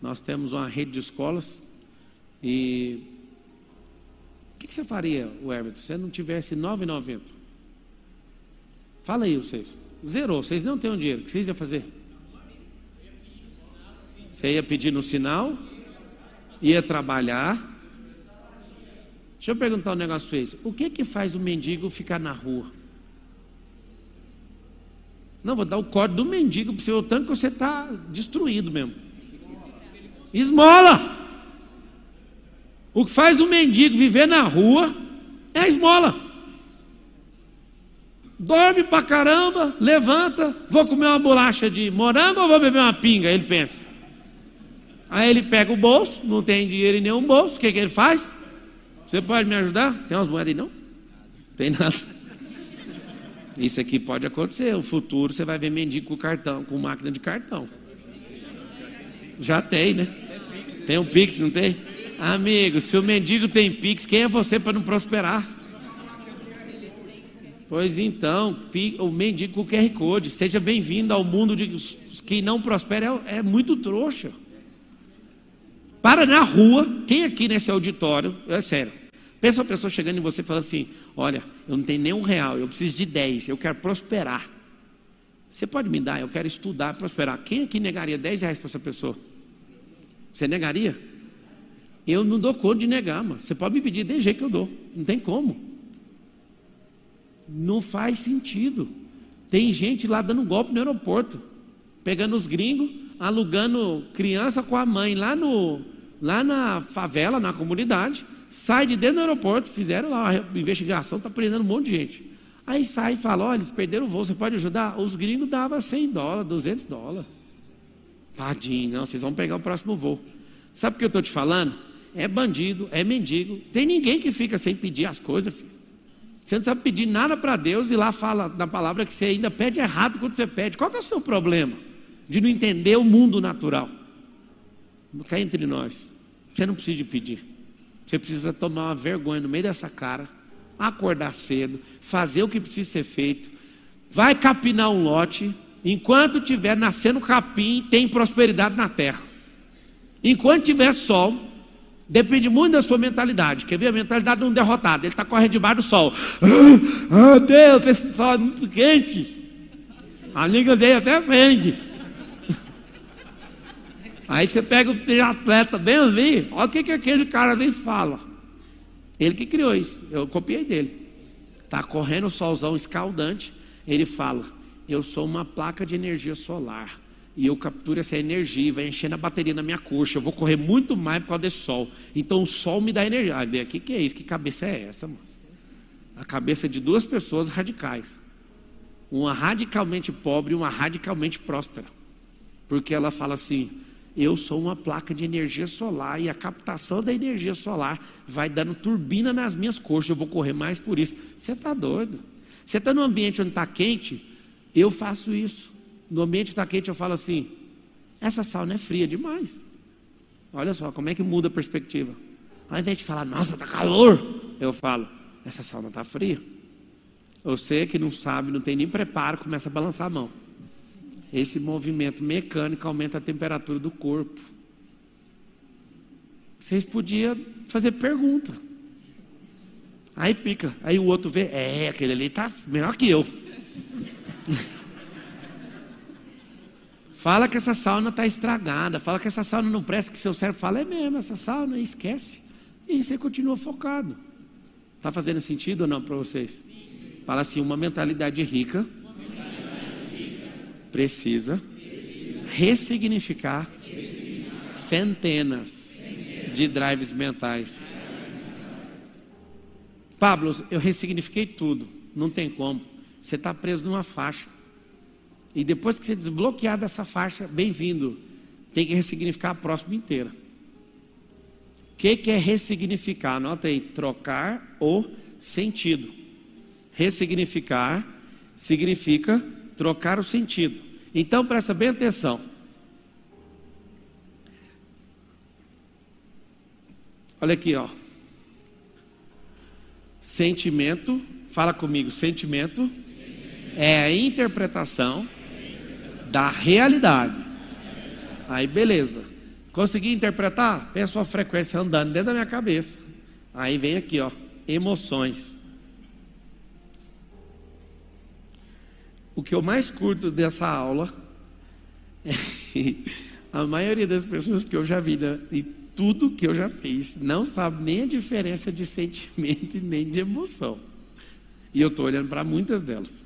Nós temos uma rede de escolas. E o que, que você faria, o Everton, se não tivesse 9,90? Fala aí vocês. Zerou, vocês não têm dinheiro. O que vocês iam fazer? Você ia pedir no sinal, ia trabalhar. Deixa eu perguntar um negócio para vocês. O que que faz o mendigo ficar na rua? Não, vou dar o código do mendigo para o tanto que você está destruído mesmo. Esmola! O que faz o mendigo viver na rua é a esmola. Dorme pra caramba, levanta, vou comer uma bolacha de morango ou vou beber uma pinga? Ele pensa. Aí ele pega o bolso, não tem dinheiro em nenhum bolso, o que, que ele faz? Você pode me ajudar? Tem umas moedas aí não? Tem nada. Isso aqui pode acontecer. No futuro você vai ver mendigo com cartão, com máquina de cartão. Já tem, né? Tem um Pix, não tem? Amigo, se o mendigo tem Pix, quem é você para não prosperar? Pois então, o mendigo com QR Code, seja bem-vindo ao mundo de quem não prospera é, é muito trouxa. Para na rua, quem aqui nesse auditório, é sério, pensa uma pessoa chegando em você e falando assim: Olha, eu não tenho nem um real, eu preciso de dez, eu quero prosperar. Você pode me dar, eu quero estudar, prosperar. Quem aqui negaria dez reais para essa pessoa? Você negaria? Eu não dou conta de negar, mas você pode me pedir de jeito que eu dou, não tem como. Não faz sentido. Tem gente lá dando golpe no aeroporto, pegando os gringos, alugando criança com a mãe lá, no, lá na favela, na comunidade, sai de dentro do aeroporto, fizeram lá a investigação, está prendendo um monte de gente. Aí sai e fala: olha, eles perderam o voo, você pode ajudar? Os gringos davam 100 dólares, 200 dólares. Tadinho, não, vocês vão pegar o próximo voo. Sabe o que eu estou te falando? É bandido, é mendigo. Tem ninguém que fica sem pedir as coisas, filho. Você não sabe pedir nada para Deus e lá fala na palavra que você ainda pede errado quando você pede. Qual é o seu problema? De não entender o mundo natural. Cá entre nós. Você não precisa de pedir. Você precisa tomar uma vergonha no meio dessa cara, acordar cedo, fazer o que precisa ser feito. Vai capinar um lote. Enquanto tiver nascendo capim, tem prosperidade na terra. Enquanto tiver sol, Depende muito da sua mentalidade. Quer ver a mentalidade de um derrotado? Ele está correndo debaixo do sol. Ah, oh, Deus, esse sol é muito quente. A língua dele até vende. Aí você pega o atleta bem ali, olha o que, que aquele cara ali fala. Ele que criou isso, eu copiei dele. Está correndo o solzão escaldante, ele fala: Eu sou uma placa de energia solar e eu capturo essa energia, vai enchendo a bateria na minha coxa. Eu vou correr muito mais por causa desse sol. Então o sol me dá energia. Ah, o que, que é isso? Que cabeça é essa, mano? A cabeça de duas pessoas radicais. Uma radicalmente pobre e uma radicalmente próspera. Porque ela fala assim: eu sou uma placa de energia solar e a captação da energia solar vai dando turbina nas minhas coxas. Eu vou correr mais por isso. Você está doido? Você está num ambiente onde está quente? Eu faço isso no ambiente está quente, eu falo assim: essa sauna é fria demais. Olha só como é que muda a perspectiva. Ao invés de falar, nossa, está calor, eu falo, essa sauna está fria. Você que não sabe, não tem nem preparo, começa a balançar a mão. Esse movimento mecânico aumenta a temperatura do corpo. Vocês podiam fazer pergunta. Aí fica, aí o outro vê, é, aquele ali está melhor que eu. Fala que essa sauna está estragada, fala que essa sauna não presta, que seu cérebro fala, é mesmo, essa sauna, esquece. E você continua focado. Está fazendo sentido ou não para vocês? Fala assim, uma mentalidade rica, precisa, ressignificar, centenas de drives mentais. Pablo, eu ressignifiquei tudo, não tem como. Você está preso numa faixa. E depois que você desbloquear dessa faixa, bem-vindo. Tem que ressignificar a próxima inteira. O que, que é ressignificar? Anota aí, trocar o sentido. Ressignificar significa trocar o sentido. Então presta bem atenção. Olha aqui, ó. Sentimento, fala comigo, sentimento é a interpretação da realidade. Aí beleza. Consegui interpretar? Tem a frequência andando dentro da minha cabeça. Aí vem aqui, ó, emoções. O que eu mais curto dessa aula é que a maioria das pessoas que eu já vi né, e tudo que eu já fiz não sabe nem a diferença de sentimento e nem de emoção. E eu estou olhando para muitas delas.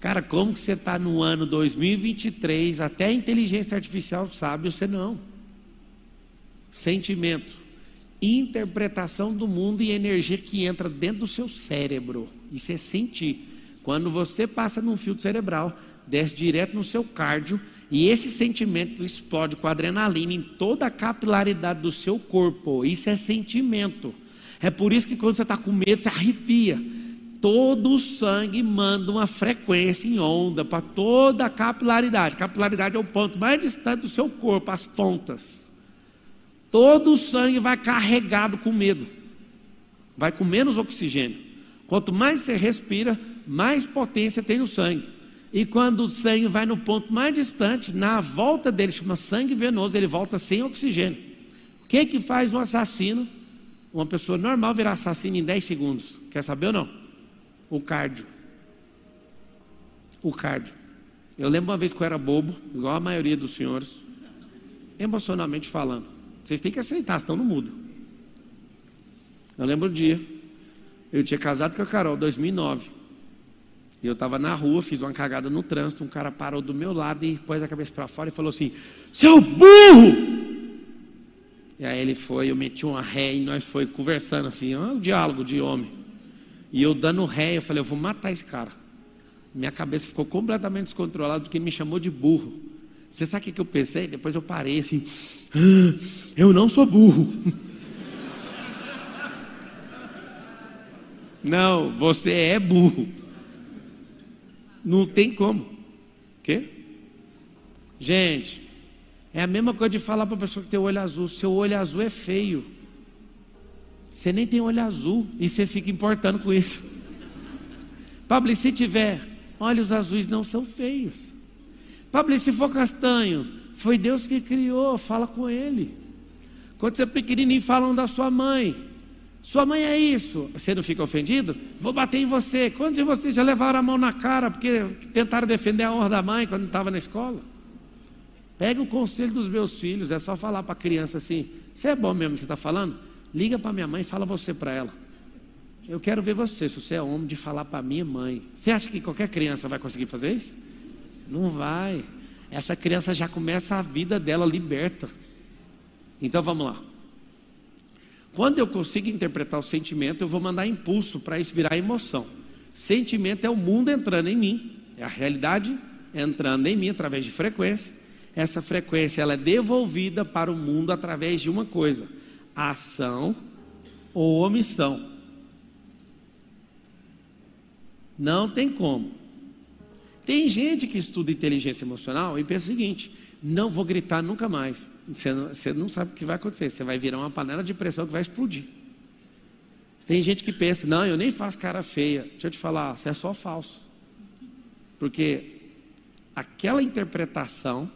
Cara, como que você está no ano 2023? Até a inteligência artificial sabe, você não. Sentimento, interpretação do mundo e energia que entra dentro do seu cérebro. Isso é sentir. Quando você passa num filtro cerebral, desce direto no seu cardio e esse sentimento explode com adrenalina em toda a capilaridade do seu corpo. Isso é sentimento. É por isso que quando você está com medo, você arrepia. Todo o sangue manda uma frequência em onda para toda a capilaridade. Capilaridade é o ponto mais distante do seu corpo, as pontas. Todo o sangue vai carregado com medo. Vai com menos oxigênio. Quanto mais você respira, mais potência tem o sangue. E quando o sangue vai no ponto mais distante, na volta dele, chama sangue venoso, ele volta sem oxigênio. O que que faz um assassino? Uma pessoa normal virar assassino em 10 segundos. Quer saber ou não? O cardio. O cardio. Eu lembro uma vez que eu era bobo, igual a maioria dos senhores, emocionalmente falando. Vocês têm que aceitar, senão não muda. Eu lembro um dia, eu tinha casado com a Carol, 2009. E eu estava na rua, fiz uma cagada no trânsito, um cara parou do meu lado e pôs a cabeça para fora e falou assim: Seu burro! E aí ele foi, eu meti uma ré e nós foi conversando assim, um diálogo de homem. E eu dando ré, eu falei, eu vou matar esse cara. Minha cabeça ficou completamente descontrolada porque me chamou de burro. Você sabe o que eu pensei? Depois eu parei assim, ah, eu não sou burro. Não, você é burro. Não tem como. Quê? Gente, é a mesma coisa de falar para a pessoa que tem o olho azul. Seu olho azul é feio. Você nem tem olho azul e você fica importando com isso. Pablo, e se tiver olhos azuis não são feios. Pablo, e se for castanho, foi Deus que criou, fala com ele. Quando você é pequenininho, falam da sua mãe. Sua mãe é isso. Você não fica ofendido? Vou bater em você. Quantos de vocês já levaram a mão na cara porque tentaram defender a honra da mãe quando estava na escola? Pega o conselho dos meus filhos, é só falar para a criança assim: você é bom mesmo que você está falando? Liga para minha mãe e fala você para ela. Eu quero ver você, se você é homem, de falar para minha mãe. Você acha que qualquer criança vai conseguir fazer isso? Não vai. Essa criança já começa a vida dela liberta. Então vamos lá. Quando eu consigo interpretar o sentimento, eu vou mandar impulso para isso virar emoção. Sentimento é o mundo entrando em mim, é a realidade entrando em mim através de frequência. Essa frequência ela é devolvida para o mundo através de uma coisa: ação ou omissão. Não tem como. Tem gente que estuda inteligência emocional e pensa o seguinte: não vou gritar nunca mais. Você não, você não sabe o que vai acontecer. Você vai virar uma panela de pressão que vai explodir. Tem gente que pensa, não, eu nem faço cara feia. Deixa eu te falar, você é só falso. Porque aquela interpretação,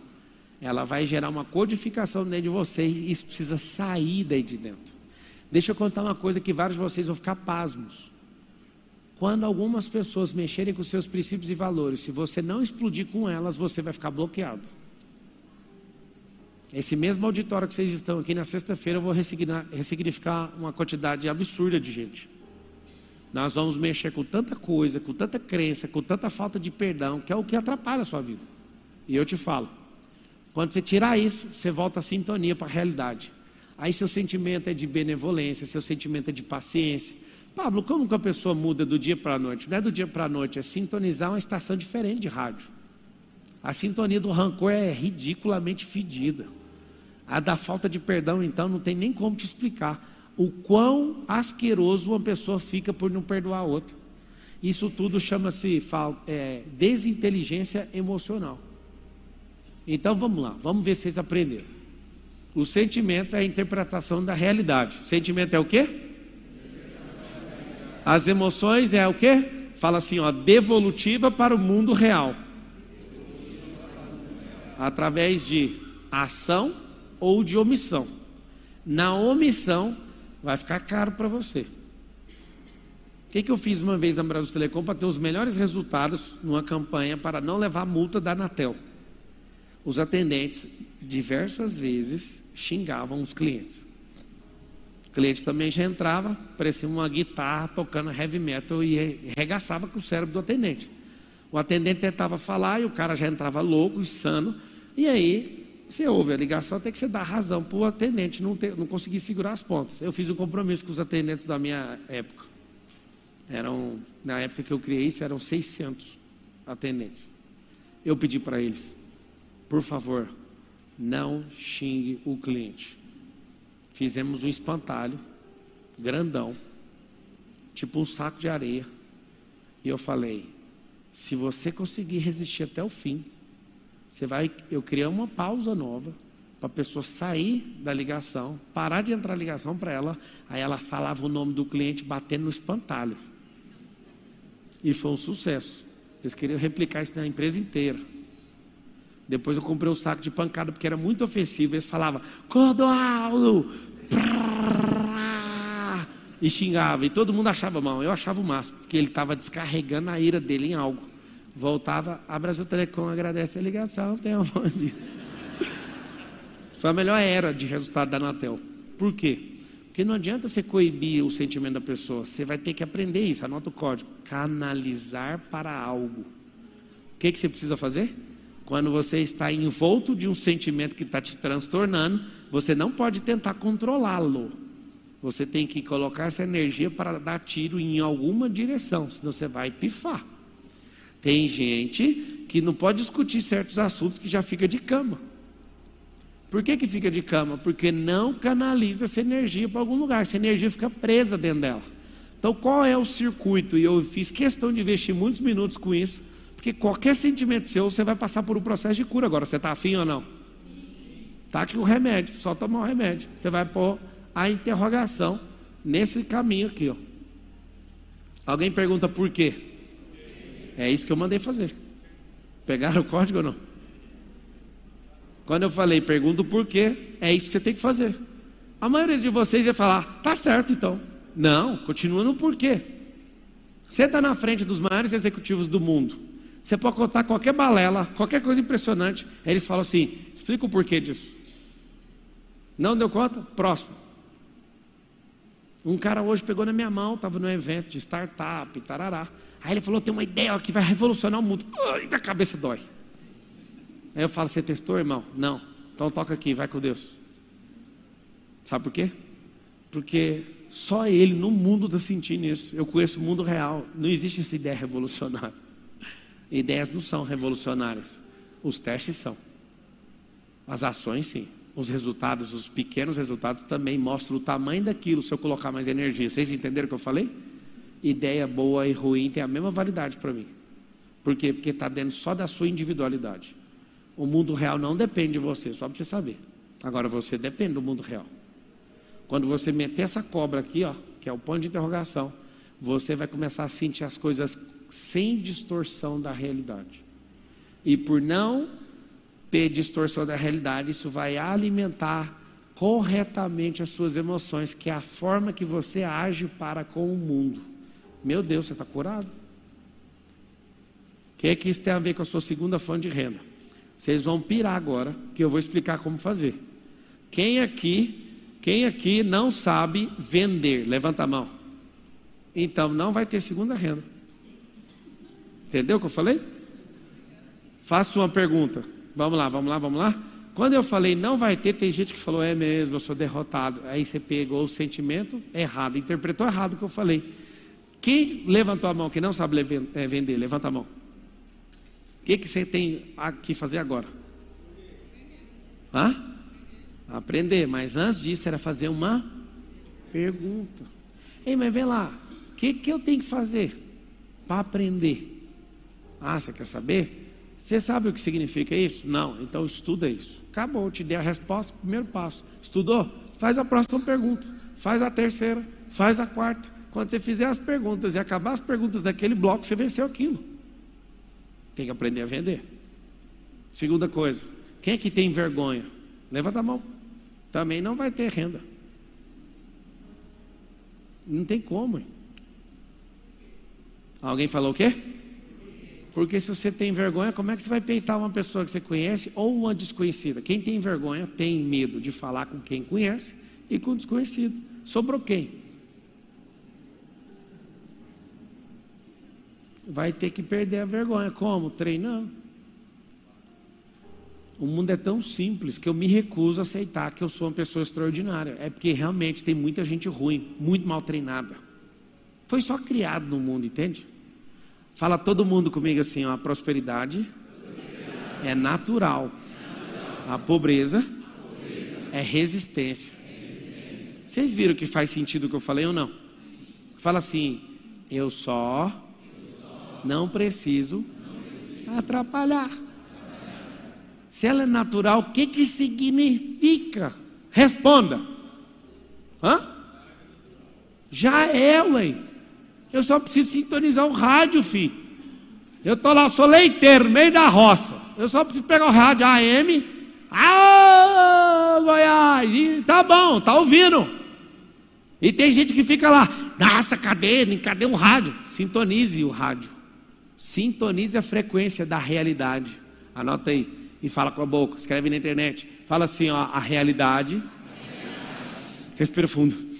ela vai gerar uma codificação dentro de você e isso precisa sair daí de dentro. Deixa eu contar uma coisa que vários de vocês vão ficar pasmos. Quando algumas pessoas mexerem com seus princípios e valores, se você não explodir com elas, você vai ficar bloqueado. Esse mesmo auditório que vocês estão aqui na sexta-feira, eu vou ressignificar uma quantidade absurda de gente. Nós vamos mexer com tanta coisa, com tanta crença, com tanta falta de perdão, que é o que atrapalha a sua vida. E eu te falo, quando você tirar isso, você volta a sintonia para a realidade. Aí seu sentimento é de benevolência, seu sentimento é de paciência. Pablo, como que a pessoa muda do dia para a noite? Não é do dia para a noite, é sintonizar uma estação diferente de rádio. A sintonia do rancor é ridiculamente fedida. A da falta de perdão, então, não tem nem como te explicar o quão asqueroso uma pessoa fica por não perdoar a outra. Isso tudo chama-se é, desinteligência emocional. Então vamos lá, vamos ver se vocês aprenderam. O sentimento é a interpretação da realidade. Sentimento é o quê? As emoções é o quê? Fala assim, ó, devolutiva para o mundo real. Através de ação ou de omissão. Na omissão, vai ficar caro para você. O que, que eu fiz uma vez na Brasil Telecom para ter os melhores resultados numa campanha para não levar multa da Anatel? Os atendentes diversas vezes xingavam os clientes. O cliente também já entrava, parecia uma guitarra tocando heavy metal e regaçava com o cérebro do atendente. O atendente tentava falar e o cara já entrava louco, insano, e aí você ouve a ligação, tem que você dar razão para o atendente não, ter, não conseguir segurar as pontas. Eu fiz um compromisso com os atendentes da minha época. Eram, na época que eu criei isso, eram 600 atendentes. Eu pedi para eles, por favor, não xingue o cliente. Fizemos um espantalho, grandão, tipo um saco de areia. E eu falei: se você conseguir resistir até o fim, você vai. Eu criei uma pausa nova para a pessoa sair da ligação, parar de entrar a ligação para ela. Aí ela falava o nome do cliente batendo no espantalho. E foi um sucesso. Eles queriam replicar isso na empresa inteira. Depois eu comprei um saco de pancada porque era muito ofensivo. Eles falavam, Clodoaldo! E xingava. E todo mundo achava mal. Eu achava o máximo, porque ele estava descarregando a ira dele em algo. Voltava, a Brasil Telecom agradece a ligação, tenha um bom. Foi a melhor era de resultado da Anatel. Por quê? Porque não adianta você coibir o sentimento da pessoa. Você vai ter que aprender isso. Anota o código. Canalizar para algo. O que, que você precisa fazer? Quando você está envolto de um sentimento que está te transtornando, você não pode tentar controlá-lo. Você tem que colocar essa energia para dar tiro em alguma direção, senão você vai pifar. Tem gente que não pode discutir certos assuntos que já fica de cama. Por que, que fica de cama? Porque não canaliza essa energia para algum lugar, essa energia fica presa dentro dela. Então, qual é o circuito? E eu fiz questão de investir muitos minutos com isso porque qualquer sentimento seu, você vai passar por um processo de cura. Agora, você está afim ou não? Está aqui o remédio, só tomar o remédio. Você vai pôr a interrogação nesse caminho aqui. Ó. Alguém pergunta por quê? É isso que eu mandei fazer. Pegaram o código ou não? Quando eu falei, pergunto por quê, é isso que você tem que fazer. A maioria de vocês ia falar, tá certo então. Não, continua no porquê. Você está na frente dos maiores executivos do mundo. Você pode contar qualquer balela, qualquer coisa impressionante. Aí eles falam assim: explica o porquê disso. Não deu conta? Próximo. Um cara hoje pegou na minha mão, estava no evento de startup, tarará. Aí ele falou: tem uma ideia que vai revolucionar o mundo. Ai, da cabeça dói. Aí eu falo: você testou, irmão? Não. Então toca aqui, vai com Deus. Sabe por quê? Porque só ele no mundo está sentindo isso. Eu conheço o mundo real. Não existe essa ideia revolucionária. Ideias não são revolucionárias. Os testes são. As ações, sim. Os resultados, os pequenos resultados também mostram o tamanho daquilo se eu colocar mais energia. Vocês entenderam o que eu falei? Ideia boa e ruim tem a mesma validade para mim. Por quê? Porque está dentro só da sua individualidade. O mundo real não depende de você, só para você saber. Agora você depende do mundo real. Quando você meter essa cobra aqui, ó, que é o ponto de interrogação, você vai começar a sentir as coisas sem distorção da realidade. E por não ter distorção da realidade, isso vai alimentar corretamente as suas emoções, que é a forma que você age para com o mundo. Meu Deus, você está curado? O que é que isso tem a ver com a sua segunda fonte de renda? Vocês vão pirar agora, que eu vou explicar como fazer. Quem aqui, quem aqui não sabe vender? Levanta a mão. Então não vai ter segunda renda. Entendeu o que eu falei? Faço uma pergunta. Vamos lá, vamos lá, vamos lá. Quando eu falei não vai ter, tem gente que falou é mesmo, eu sou derrotado. Aí você pegou o sentimento errado, interpretou errado o que eu falei. Quem levantou a mão que não sabe é, vender, levanta a mão. O que, que você tem que fazer agora? Hã? Aprender, mas antes disso era fazer uma pergunta. Ei, mas vem lá, o que, que eu tenho que fazer para aprender? Ah, você quer saber? Você sabe o que significa isso? Não, então estuda isso. Acabou, te dei a resposta, primeiro passo. Estudou? Faz a próxima pergunta. Faz a terceira, faz a quarta. Quando você fizer as perguntas e acabar as perguntas daquele bloco, você venceu aquilo. Tem que aprender a vender. Segunda coisa, quem é que tem vergonha? Levanta a mão. Também não vai ter renda. Não tem como. Hein? Alguém falou o quê? Porque se você tem vergonha, como é que você vai peitar uma pessoa que você conhece ou uma desconhecida? Quem tem vergonha tem medo de falar com quem conhece e com desconhecido. Sobrou quem? Vai ter que perder a vergonha. Como? Treinando. O mundo é tão simples que eu me recuso a aceitar que eu sou uma pessoa extraordinária. É porque realmente tem muita gente ruim, muito mal treinada. foi só criado no mundo, entende? Fala todo mundo comigo assim, ó, a prosperidade é natural. A pobreza é resistência. Vocês viram que faz sentido o que eu falei ou não? Fala assim, eu só não preciso atrapalhar. Se ela é natural, o que que significa? Responda. Hã? Já é, ué. Eu só preciso sintonizar o rádio, filho. Eu tô lá, sou leiteiro, meio da roça. Eu só preciso pegar o rádio AM. Ah, Goiás! E tá bom, tá ouvindo. E tem gente que fica lá, nossa, cadê? Cadê o rádio? Sintonize o rádio. Sintonize a frequência da realidade. Anota aí e fala com a boca, escreve na internet. Fala assim, ó, a realidade. Respira fundo.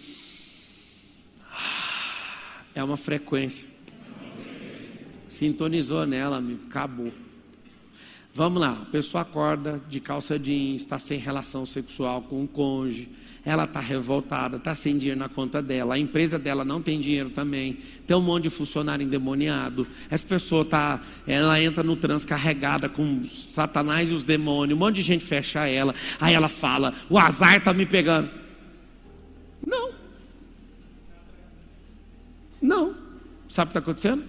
É uma frequência. Sintonizou nela, amigo. Acabou. Vamos lá. A pessoa acorda de calça jeans, está sem relação sexual com o cônjuge. Ela está revoltada, está sem dinheiro na conta dela. A empresa dela não tem dinheiro também. Tem um monte de funcionário endemoniado. Essa pessoa tá, ela entra no trans carregada com Satanás e os demônios. Um monte de gente fecha ela. Aí ela fala: O azar está me pegando. Não. Não. Sabe o que está acontecendo?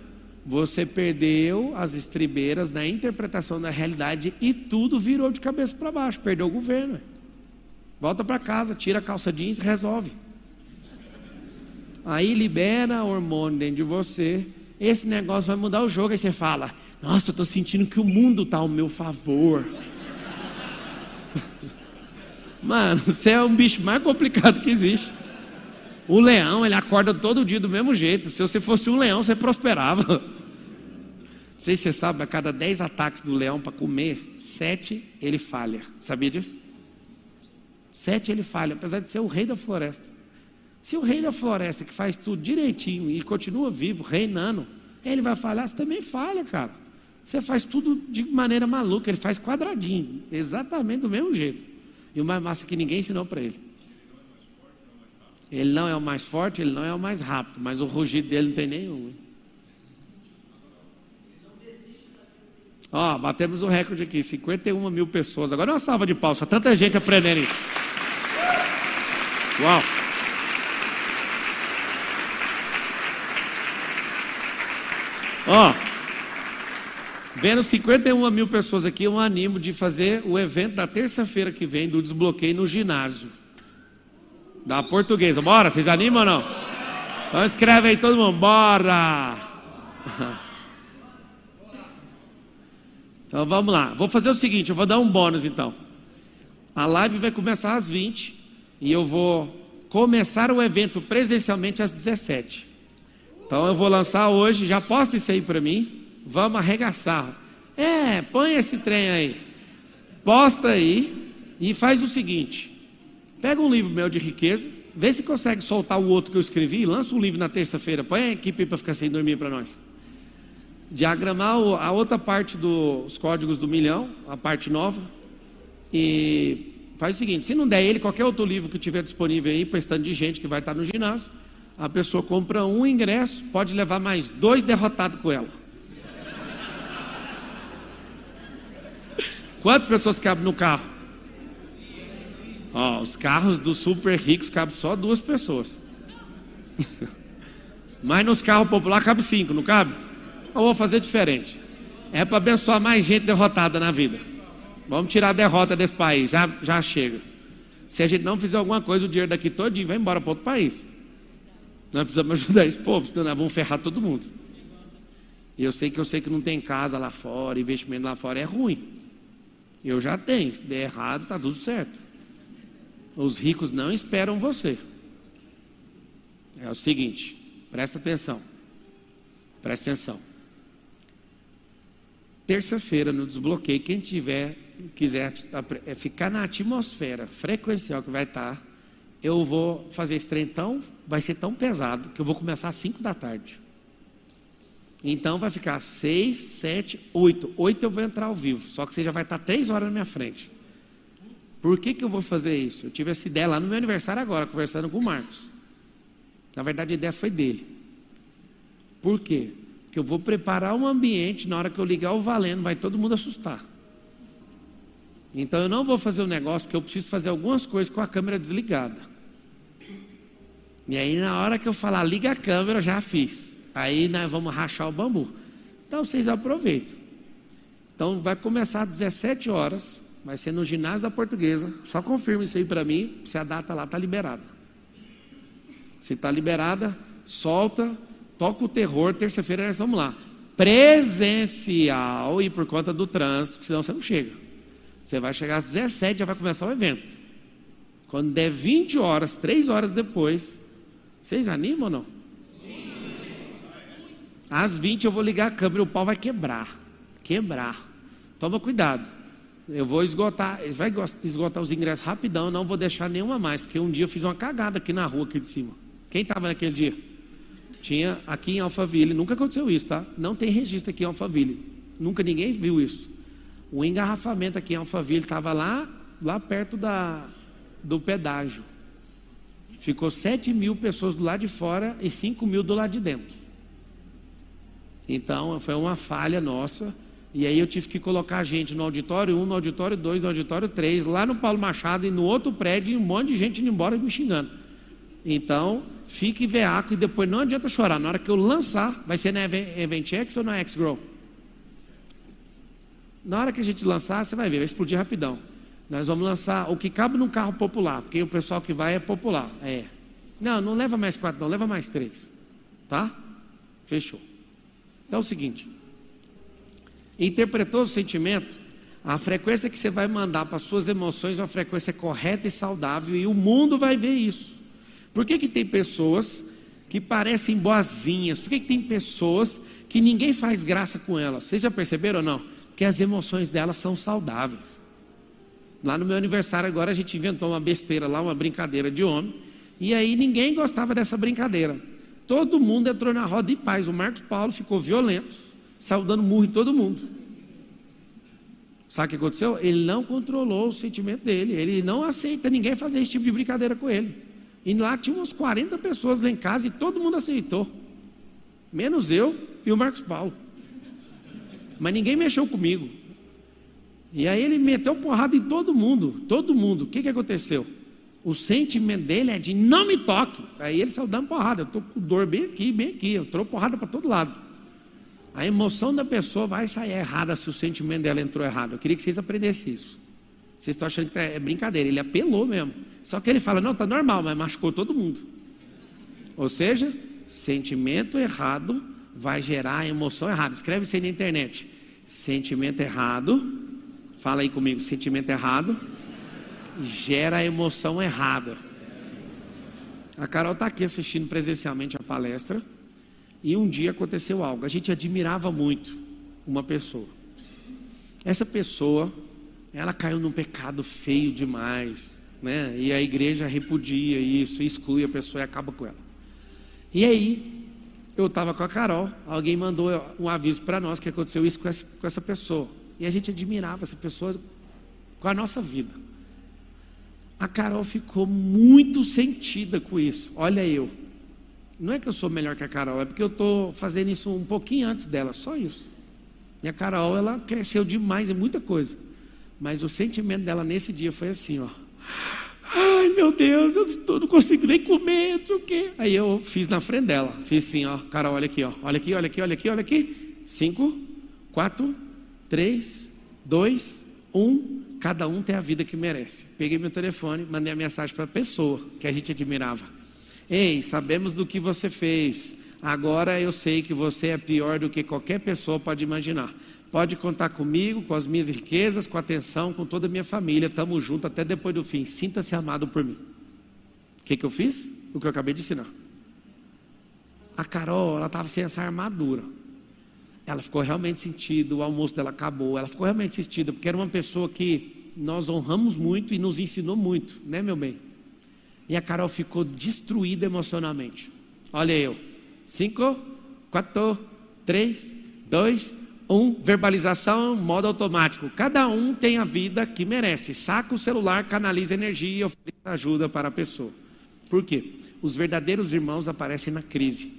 Você perdeu as estribeiras na interpretação da realidade e tudo virou de cabeça para baixo. Perdeu o governo. Volta para casa, tira a calça jeans e resolve. Aí libera hormônio dentro de você. Esse negócio vai mudar o jogo. Aí você fala: Nossa, eu estou sentindo que o mundo está ao meu favor. Mano, você é um bicho mais complicado que existe. O leão, ele acorda todo dia do mesmo jeito. Se você fosse um leão, você prosperava. Não sei se você sabe, a cada 10 ataques do leão para comer, sete ele falha. Sabia disso? Sete ele falha, apesar de ser o rei da floresta. Se o rei da floresta, que faz tudo direitinho e continua vivo, reinando, ele vai falhar, você também falha, cara. Você faz tudo de maneira maluca, ele faz quadradinho, exatamente do mesmo jeito. E o mais massa é que ninguém ensinou para ele. Ele não é o mais forte, ele não é o mais rápido, mas o rugido dele não tem nenhum. Ó, batemos o recorde aqui, 51 mil pessoas. Agora é uma salva de palmas, tanta gente aprendendo isso. Uau! Ó, vendo 51 mil pessoas aqui, eu animo de fazer o evento da terça-feira que vem do desbloqueio no ginásio da portuguesa. Bora, vocês animam ou não? Então escreve aí todo mundo, bora! Então vamos lá. Vou fazer o seguinte, eu vou dar um bônus então. A live vai começar às 20 e eu vou começar o evento presencialmente às 17. Então eu vou lançar hoje, já posta isso aí para mim. Vamos arregaçar. É, põe esse trem aí. Posta aí e faz o seguinte: Pega um livro meu de riqueza, vê se consegue soltar o outro que eu escrevi, lança um livro na terça-feira, põe a equipe para ficar sem dormir para nós. Diagramar a outra parte dos códigos do milhão, a parte nova, e faz o seguinte: se não der ele, qualquer outro livro que tiver disponível aí, para de gente que vai estar no ginásio, a pessoa compra um ingresso, pode levar mais dois derrotados com ela. Quantas pessoas cabem no carro? Ó, os carros dos super ricos cabem só duas pessoas. Mas nos carros populares cabe cinco, não cabe? Eu vou fazer diferente. É para abençoar mais gente derrotada na vida. Vamos tirar a derrota desse país, já, já chega. Se a gente não fizer alguma coisa, o dinheiro daqui todinho vai embora para outro país. Nós precisamos ajudar esse povo, senão nós vamos ferrar todo mundo. E eu sei que eu sei que não tem casa lá fora, investimento lá fora é ruim. Eu já tenho, se der errado, está tudo certo. Os ricos não esperam você. É o seguinte, presta atenção. Presta atenção. Terça-feira no desbloqueio, quem tiver quiser é, ficar na atmosfera frequencial que vai estar, eu vou fazer esse trem tão, vai ser tão pesado que eu vou começar às 5 da tarde. Então vai ficar 6, 7, 8. 8 eu vou entrar ao vivo, só que você já vai estar 3 horas na minha frente. Por que, que eu vou fazer isso? Eu tive essa ideia lá no meu aniversário agora, conversando com o Marcos. Na verdade, a ideia foi dele. Por quê? Porque eu vou preparar um ambiente, na hora que eu ligar o valendo, vai todo mundo assustar. Então eu não vou fazer o um negócio, porque eu preciso fazer algumas coisas com a câmera desligada. E aí, na hora que eu falar, liga a câmera, eu já fiz. Aí nós vamos rachar o bambu. Então vocês aproveitem. Então vai começar às 17 horas, vai ser no ginásio da portuguesa. Só confirma isso aí para mim, se a data lá está liberada. Se está liberada, solta, toca o terror, terça-feira nós vamos lá. Presencial e por conta do trânsito, senão você não chega. Você vai chegar às 17, já vai começar o evento. Quando der 20 horas, 3 horas depois, vocês animam ou não? Às 20 eu vou ligar a câmera o pau vai quebrar. Quebrar. Toma cuidado. Eu vou esgotar, vai esgotar os ingressos rapidão, não vou deixar nenhuma mais, porque um dia eu fiz uma cagada aqui na rua aqui de cima. Quem estava naquele dia? Tinha aqui em Alphaville, nunca aconteceu isso, tá? Não tem registro aqui em Alphaville. Nunca ninguém viu isso. O engarrafamento aqui em Alphaville estava lá, lá perto da, do pedágio. Ficou 7 mil pessoas do lado de fora e 5 mil do lado de dentro. Então foi uma falha nossa. E aí eu tive que colocar a gente no auditório 1, no auditório 2, no auditório 3, lá no Paulo Machado e no outro prédio, e um monte de gente indo embora me xingando. Então, fique veaco e depois não adianta chorar. Na hora que eu lançar, vai ser na Event X ou na X-Grow? Na hora que a gente lançar, você vai ver, vai explodir rapidão. Nós vamos lançar o que cabe num carro popular, porque o pessoal que vai é popular. É. Não, não leva mais quatro, não, leva mais três. Tá? Fechou. Então é o seguinte: interpretou o sentimento, a frequência que você vai mandar para suas emoções é uma frequência correta e saudável, e o mundo vai ver isso. Por que, que tem pessoas que parecem boazinhas? Por que, que tem pessoas que ninguém faz graça com elas? Vocês já perceberam ou não? Que as emoções delas são saudáveis. Lá no meu aniversário agora a gente inventou uma besteira lá, uma brincadeira de homem. E aí ninguém gostava dessa brincadeira. Todo mundo entrou na roda de paz. O Marcos Paulo ficou violento, saiu dando murro em todo mundo. Sabe o que aconteceu? Ele não controlou o sentimento dele. Ele não aceita ninguém fazer esse tipo de brincadeira com ele. E lá tinha umas 40 pessoas lá em casa e todo mundo aceitou. Menos eu e o Marcos Paulo. Mas ninguém mexeu comigo. E aí ele meteu porrada em todo mundo, todo mundo. O que, que aconteceu? O sentimento dele é de não me toque. Aí ele saiu dando porrada. Eu estou com dor bem aqui, bem aqui. Entrou porrada para todo lado. A emoção da pessoa vai sair errada se o sentimento dela entrou errado. Eu queria que vocês aprendessem isso. Vocês estão achando que é brincadeira. Ele apelou mesmo. Só que ele fala: não, está normal, mas machucou todo mundo. Ou seja, sentimento errado vai gerar emoção errada. Escreve isso aí na internet. Sentimento errado Fala aí comigo, sentimento errado gera emoção errada. A Carol está aqui assistindo presencialmente a palestra e um dia aconteceu algo. A gente admirava muito uma pessoa. Essa pessoa, ela caiu num pecado feio demais, né? E a igreja repudia isso, exclui a pessoa e acaba com ela. E aí, eu estava com a Carol, alguém mandou um aviso para nós que aconteceu isso com essa, com essa pessoa. E a gente admirava essa pessoa com a nossa vida. A Carol ficou muito sentida com isso. Olha eu. Não é que eu sou melhor que a Carol, é porque eu estou fazendo isso um pouquinho antes dela, só isso. E a Carol, ela cresceu demais em muita coisa. Mas o sentimento dela nesse dia foi assim, ó. Ai meu Deus, eu não consigo nem comer, não sei o quê. Aí eu fiz na frente dela. Fiz assim, ó. Carol, olha aqui, ó. Olha aqui, olha aqui, olha aqui, olha aqui. Cinco, quatro, 3, 2, 1, cada um tem a vida que merece. Peguei meu telefone, mandei a mensagem para a pessoa que a gente admirava. Ei, sabemos do que você fez. Agora eu sei que você é pior do que qualquer pessoa pode imaginar. Pode contar comigo, com as minhas riquezas, com atenção, com toda a minha família. Estamos juntos até depois do fim. Sinta-se amado por mim. O que, que eu fiz? O que eu acabei de ensinar. A Carol, ela estava sem essa armadura. Ela ficou realmente sentida, o almoço dela acabou, ela ficou realmente sentida, porque era uma pessoa que nós honramos muito e nos ensinou muito, né, meu bem? E a Carol ficou destruída emocionalmente. Olha eu. Cinco, quatro, três, dois, um. Verbalização, modo automático. Cada um tem a vida que merece. Saca o celular, canaliza energia e oferece ajuda para a pessoa. Por quê? Os verdadeiros irmãos aparecem na crise.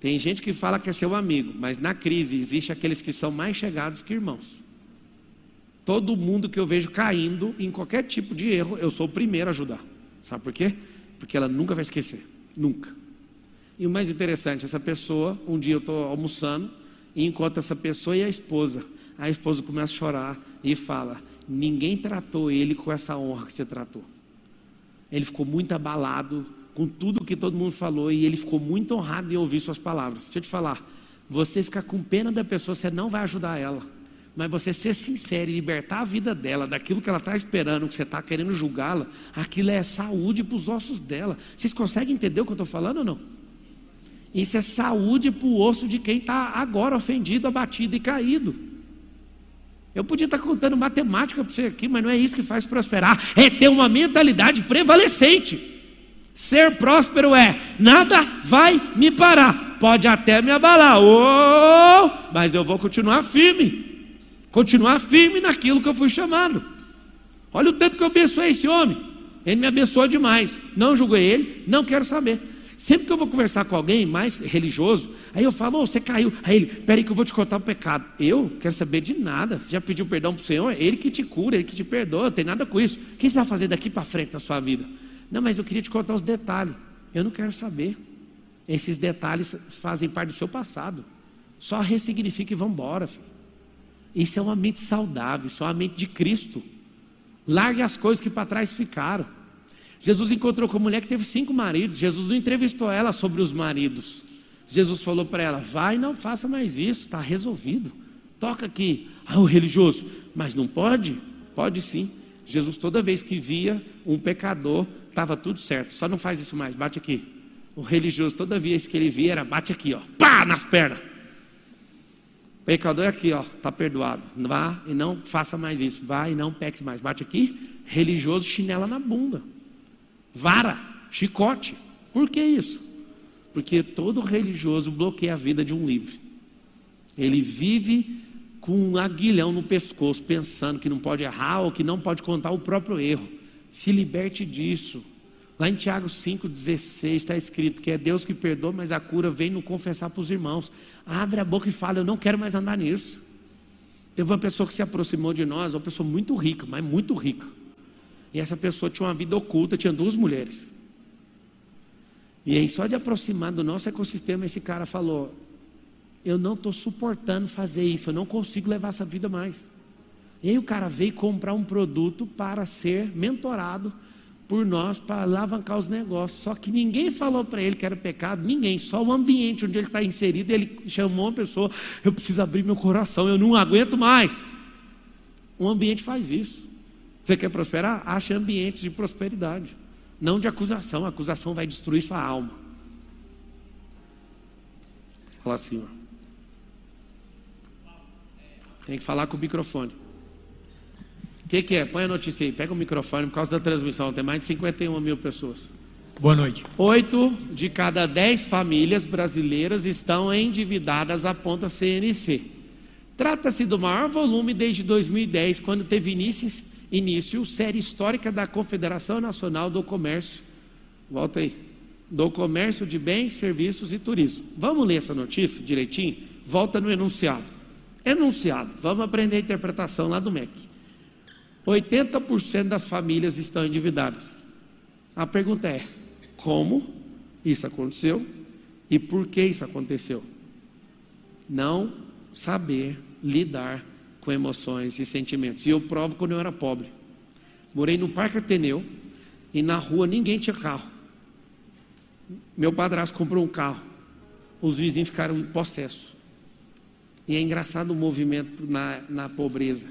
Tem gente que fala que é seu amigo, mas na crise existe aqueles que são mais chegados que irmãos. Todo mundo que eu vejo caindo em qualquer tipo de erro, eu sou o primeiro a ajudar. Sabe por quê? Porque ela nunca vai esquecer. Nunca. E o mais interessante, essa pessoa, um dia eu estou almoçando e encontro essa pessoa e a esposa. A esposa começa a chorar e fala: Ninguém tratou ele com essa honra que você tratou. Ele ficou muito abalado com tudo que todo mundo falou e ele ficou muito honrado em ouvir suas palavras. Deixa eu te falar, você ficar com pena da pessoa, você não vai ajudar ela. Mas você ser sincero e libertar a vida dela daquilo que ela está esperando, que você está querendo julgá-la, aquilo é saúde para os ossos dela. Vocês conseguem entender o que eu estou falando ou não? Isso é saúde para o osso de quem está agora ofendido, abatido e caído. Eu podia estar contando matemática para você aqui, mas não é isso que faz prosperar. É ter uma mentalidade prevalecente. Ser próspero é nada vai me parar. Pode até me abalar, oh, mas eu vou continuar firme. Continuar firme naquilo que eu fui chamado. Olha o tanto que eu abençoei esse homem. Ele me abençoou demais. Não julguei ele, não quero saber. Sempre que eu vou conversar com alguém mais religioso, aí eu falo, oh, você caiu. Aí ele, peraí que eu vou te contar o pecado. Eu quero saber de nada. Você já pediu perdão para o Senhor? Ele que te cura, ele que te perdoa, não tem nada com isso. O que você vai fazer daqui para frente na sua vida? Não, mas eu queria te contar os detalhes. Eu não quero saber. Esses detalhes fazem parte do seu passado. Só ressignifica e vamos embora. Isso é uma mente saudável, isso é uma mente de Cristo. Largue as coisas que para trás ficaram. Jesus encontrou com uma mulher que teve cinco maridos. Jesus não entrevistou ela sobre os maridos. Jesus falou para ela: vai, não faça mais isso, está resolvido. Toca aqui. Ah, o religioso, mas não pode? Pode sim. Jesus, toda vez que via um pecador, estava tudo certo. Só não faz isso mais, bate aqui. O religioso, toda vez que ele via, era bate aqui, ó, pá, nas pernas. Pecador é aqui, ó, está perdoado. Vá e não faça mais isso. Vá e não peque mais. Bate aqui. Religioso, chinela na bunda. Vara, chicote. Por que isso? Porque todo religioso bloqueia a vida de um livre. Ele vive com um aguilhão no pescoço, pensando que não pode errar ou que não pode contar o próprio erro. Se liberte disso. Lá em Tiago 5,16 está escrito que é Deus que perdoa, mas a cura vem no confessar para os irmãos. Abre a boca e fala: Eu não quero mais andar nisso. Teve uma pessoa que se aproximou de nós, uma pessoa muito rica, mas muito rica. E essa pessoa tinha uma vida oculta, tinha duas mulheres. E aí, só de aproximar do nosso ecossistema, esse cara falou: Eu não estou suportando fazer isso, eu não consigo levar essa vida mais. E aí o cara veio comprar um produto para ser mentorado por nós para alavancar os negócios. Só que ninguém falou para ele que era pecado, ninguém, só o ambiente onde ele está inserido. Ele chamou uma pessoa: Eu preciso abrir meu coração, eu não aguento mais. O ambiente faz isso. Você quer prosperar? Ache ambientes de prosperidade, não de acusação. A acusação vai destruir sua alma. Fala assim, ó. Tem que falar com o microfone que, que é? Põe a notícia aí, pega o microfone por causa da transmissão, tem mais de 51 mil pessoas. Boa noite. Oito de cada dez famílias brasileiras estão endividadas à ponta CNC. Trata-se do maior volume desde 2010, quando teve início, início série histórica da Confederação Nacional do Comércio. Volta aí. Do Comércio de Bens, Serviços e Turismo. Vamos ler essa notícia direitinho? Volta no enunciado. Enunciado. Vamos aprender a interpretação lá do MEC. 80% das famílias estão endividadas. A pergunta é: como isso aconteceu e por que isso aconteceu? Não saber lidar com emoções e sentimentos. E eu provo quando eu era pobre. Morei no Parque Ateneu e na rua ninguém tinha carro. Meu padrasto comprou um carro. Os vizinhos ficaram em possesso. E é engraçado o movimento na, na pobreza.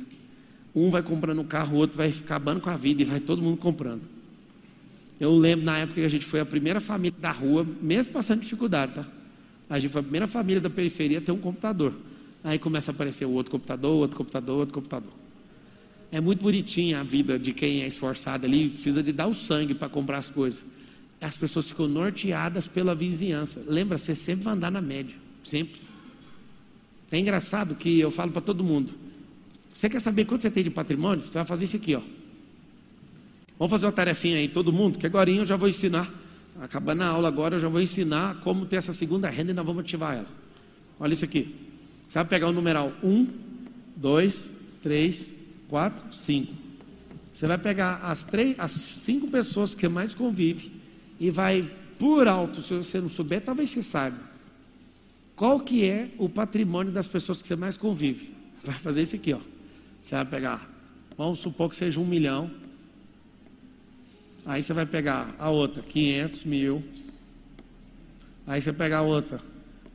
Um vai comprando um carro, o outro vai acabando com a vida e vai todo mundo comprando. Eu lembro na época que a gente foi a primeira família da rua, mesmo passando dificuldade, tá? A gente foi a primeira família da periferia a ter um computador. Aí começa a aparecer o outro computador, outro computador, outro computador. É muito bonitinha a vida de quem é esforçado ali, precisa de dar o sangue para comprar as coisas. As pessoas ficam norteadas pela vizinhança. Lembra, você sempre vai andar na média, sempre. É engraçado que eu falo para todo mundo. Você quer saber quanto você tem de patrimônio? Você vai fazer isso aqui, ó. Vamos fazer uma tarefinha aí, todo mundo, que agora eu já vou ensinar. Acabando a aula agora, eu já vou ensinar como ter essa segunda renda e nós vamos ativar ela. Olha isso aqui. Você vai pegar o numeral 1, 2, 3, 4, 5. Você vai pegar as, três, as cinco pessoas que mais convive e vai por alto, se você não souber, talvez você saiba. Qual que é o patrimônio das pessoas que você mais convive? Vai fazer isso aqui, ó. Você vai pegar, vamos supor que seja um milhão. Aí você vai pegar a outra, 500 mil. Aí você pega a outra,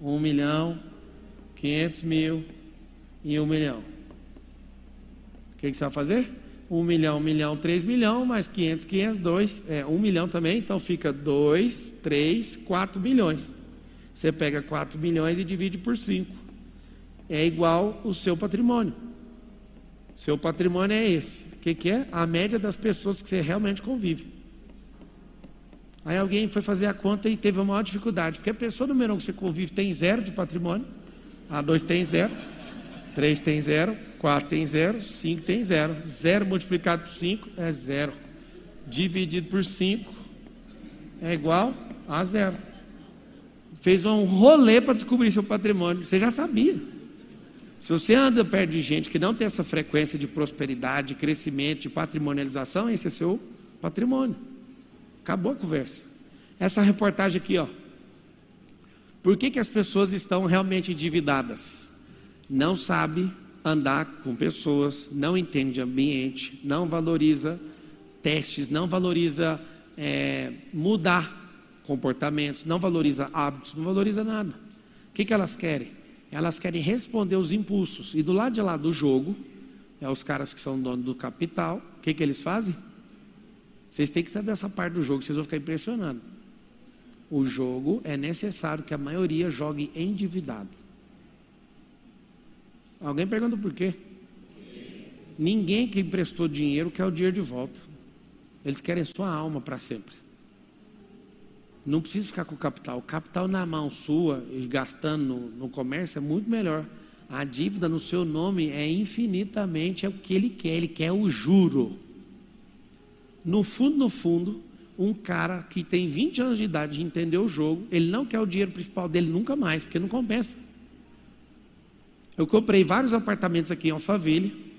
um milhão, 500 mil e um milhão. O que, que você vai fazer? 1 milhão, 1 milhão, 3 milhão, mais 500, 500, 2, é 1 milhão também, então fica 2, 3, 4 milhões. Você pega 4 milhões e divide por 5. É igual o seu patrimônio. Seu patrimônio é esse. O que, que é? A média das pessoas que você realmente convive. Aí alguém foi fazer a conta e teve uma maior dificuldade, porque a pessoa número um que você convive tem zero de patrimônio, a 2 tem zero, 3 tem zero, 4 tem zero, 5 tem zero. Zero multiplicado por 5 é zero. Dividido por 5 é igual a zero. Fez um rolê para descobrir seu patrimônio. Você já sabia. Se você anda perto de gente que não tem essa frequência de prosperidade, de crescimento, de patrimonialização, esse é seu patrimônio. Acabou a conversa. Essa reportagem aqui, ó. Por que, que as pessoas estão realmente endividadas? Não sabe andar com pessoas, não entende ambiente, não valoriza testes, não valoriza é, mudar comportamentos, não valoriza hábitos, não valoriza nada. O que, que elas querem? Elas querem responder os impulsos. E do lado de lá do jogo, é os caras que são donos do capital, o que, que eles fazem? Vocês têm que saber essa parte do jogo, vocês vão ficar impressionados. O jogo é necessário que a maioria jogue endividado. Alguém pergunta por quê? Ninguém que emprestou dinheiro quer o dinheiro de volta. Eles querem sua alma para sempre. Não precisa ficar com o capital. O capital na mão sua, gastando no, no comércio, é muito melhor. A dívida no seu nome é infinitamente é o que ele quer. Ele quer o juro. No fundo, no fundo, um cara que tem 20 anos de idade e entendeu o jogo, ele não quer o dinheiro principal dele nunca mais, porque não compensa. Eu comprei vários apartamentos aqui em Alphaville.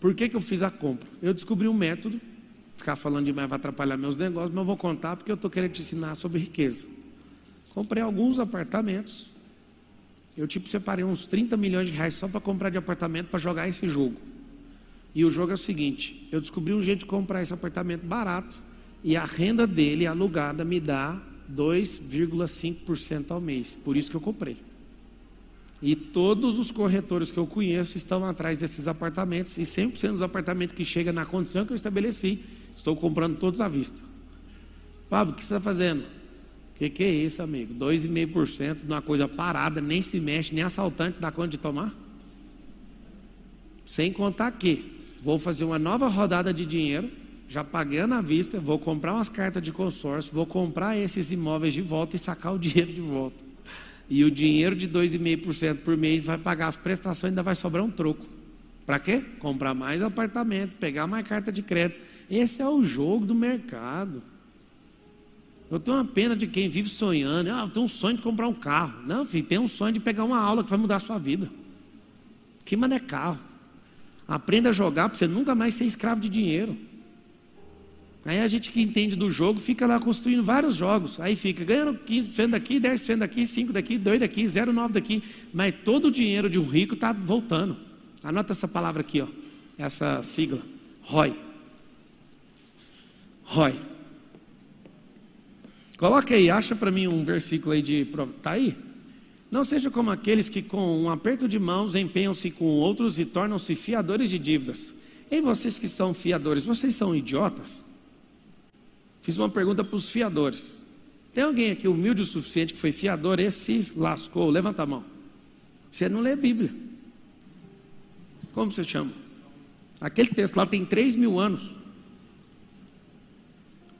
Por que, que eu fiz a compra? Eu descobri um método. Ficar falando demais vai atrapalhar meus negócios, mas eu vou contar porque eu estou querendo te ensinar sobre riqueza. Comprei alguns apartamentos. Eu tipo separei uns 30 milhões de reais só para comprar de apartamento para jogar esse jogo. E o jogo é o seguinte: eu descobri um jeito de comprar esse apartamento barato e a renda dele alugada me dá 2,5% ao mês. Por isso que eu comprei. E todos os corretores que eu conheço estão atrás desses apartamentos, e 100% dos apartamentos que chegam na condição que eu estabeleci, estou comprando todos à vista. Pablo, o que você está fazendo? O que, que é isso, amigo? 2,5% de uma coisa parada, nem se mexe, nem assaltante dá conta de tomar? Sem contar que vou fazer uma nova rodada de dinheiro, já pagando à vista, vou comprar umas cartas de consórcio, vou comprar esses imóveis de volta e sacar o dinheiro de volta. E o dinheiro de 2,5% por mês vai pagar as prestações, ainda vai sobrar um troco. Para quê? Comprar mais apartamento, pegar mais carta de crédito. Esse é o jogo do mercado. Eu tenho uma pena de quem vive sonhando. Ah, eu tenho um sonho de comprar um carro. Não, filho, tem um sonho de pegar uma aula que vai mudar a sua vida. Que mano é carro? Aprenda a jogar para você nunca mais ser escravo de dinheiro. Aí a gente que entende do jogo fica lá construindo vários jogos. Aí fica ganhando 15% daqui, 10% daqui, 5% daqui, 2% daqui, 0,9% daqui. Mas todo o dinheiro de um rico está voltando. Anota essa palavra aqui, ó. Essa sigla. ROI. ROI. Coloca aí, acha para mim um versículo aí de. Está aí? Não seja como aqueles que com um aperto de mãos empenham-se com outros e tornam-se fiadores de dívidas. Em vocês que são fiadores, vocês são idiotas? Fiz uma pergunta para os fiadores. Tem alguém aqui humilde o suficiente que foi fiador? Esse se lascou. Levanta a mão. Você não lê a Bíblia. Como você chama? Aquele texto lá tem 3 mil anos.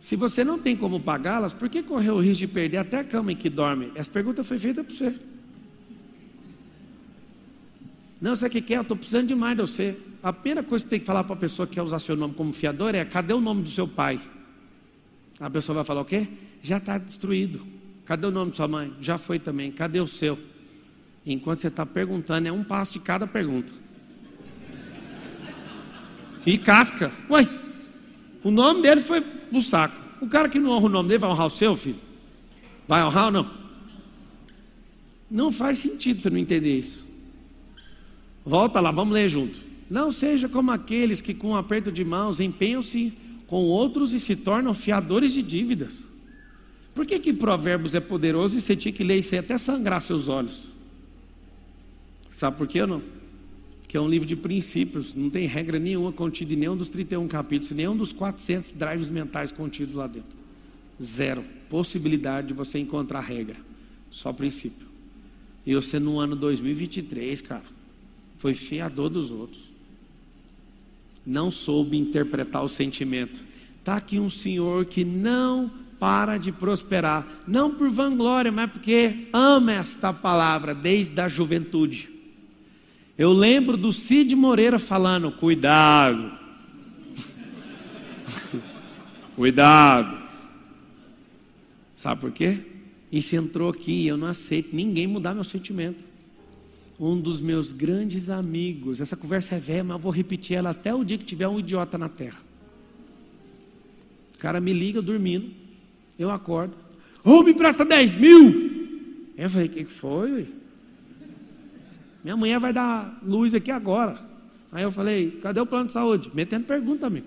Se você não tem como pagá-las, por que correr o risco de perder até a cama em que dorme? Essa pergunta foi feita para você. Não, você que quer? Eu estou precisando demais de você. A primeira coisa que você tem que falar para a pessoa que quer usar seu nome como fiador é: cadê o nome do seu pai? A pessoa vai falar o quê? Já está destruído. Cadê o nome de sua mãe? Já foi também. Cadê o seu? Enquanto você está perguntando, é um passo de cada pergunta. E casca. Ué, o nome dele foi pro saco. O cara que não honra o nome dele vai honrar o seu, filho? Vai honrar ou não? Não faz sentido você não entender isso. Volta lá, vamos ler junto. Não seja como aqueles que, com um aperto de mãos, empenham-se com outros e se tornam fiadores de dívidas. Por que, que Provérbios é poderoso e você tinha que ler isso aí até sangrar seus olhos? Sabe por quê ou não? Que é um livro de princípios, não tem regra nenhuma contida em nenhum dos 31 capítulos, nenhum dos 400 drives mentais contidos lá dentro. Zero possibilidade de você encontrar regra, só princípio. E você no ano 2023, cara, foi fiador dos outros. Não soube interpretar o sentimento. Está aqui um senhor que não para de prosperar, não por vanglória, mas porque ama esta palavra desde a juventude. Eu lembro do Cid Moreira falando: cuidado, cuidado. Sabe por quê? Isso entrou aqui eu não aceito ninguém mudar meu sentimento. Um dos meus grandes amigos, essa conversa é velha, mas eu vou repetir ela até o dia que tiver um idiota na terra. O cara me liga dormindo, eu acordo. Ô, oh, me empresta 10 mil! Eu falei, o que foi? Minha mulher vai dar luz aqui agora. Aí eu falei, cadê o plano de saúde? Metendo pergunta, amigo.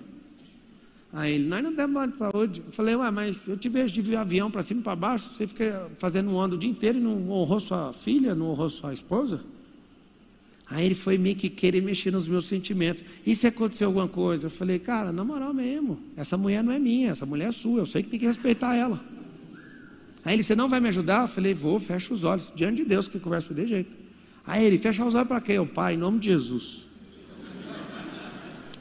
Aí ele, nós não temos plano de saúde. Eu falei, ué, mas eu te vejo de avião para cima e para baixo, você fica fazendo um ano o dia inteiro e não honrou sua filha, não honrou sua esposa? Aí ele foi meio que querer mexer nos meus sentimentos. E se aconteceu alguma coisa? Eu falei, cara, na moral mesmo, essa mulher não é minha, essa mulher é sua, eu sei que tem que respeitar ela. Aí ele, você não vai me ajudar? Eu falei, vou, fecha os olhos, diante de Deus que conversa de jeito. Aí ele, fecha os olhos para quê? O pai, em nome de Jesus.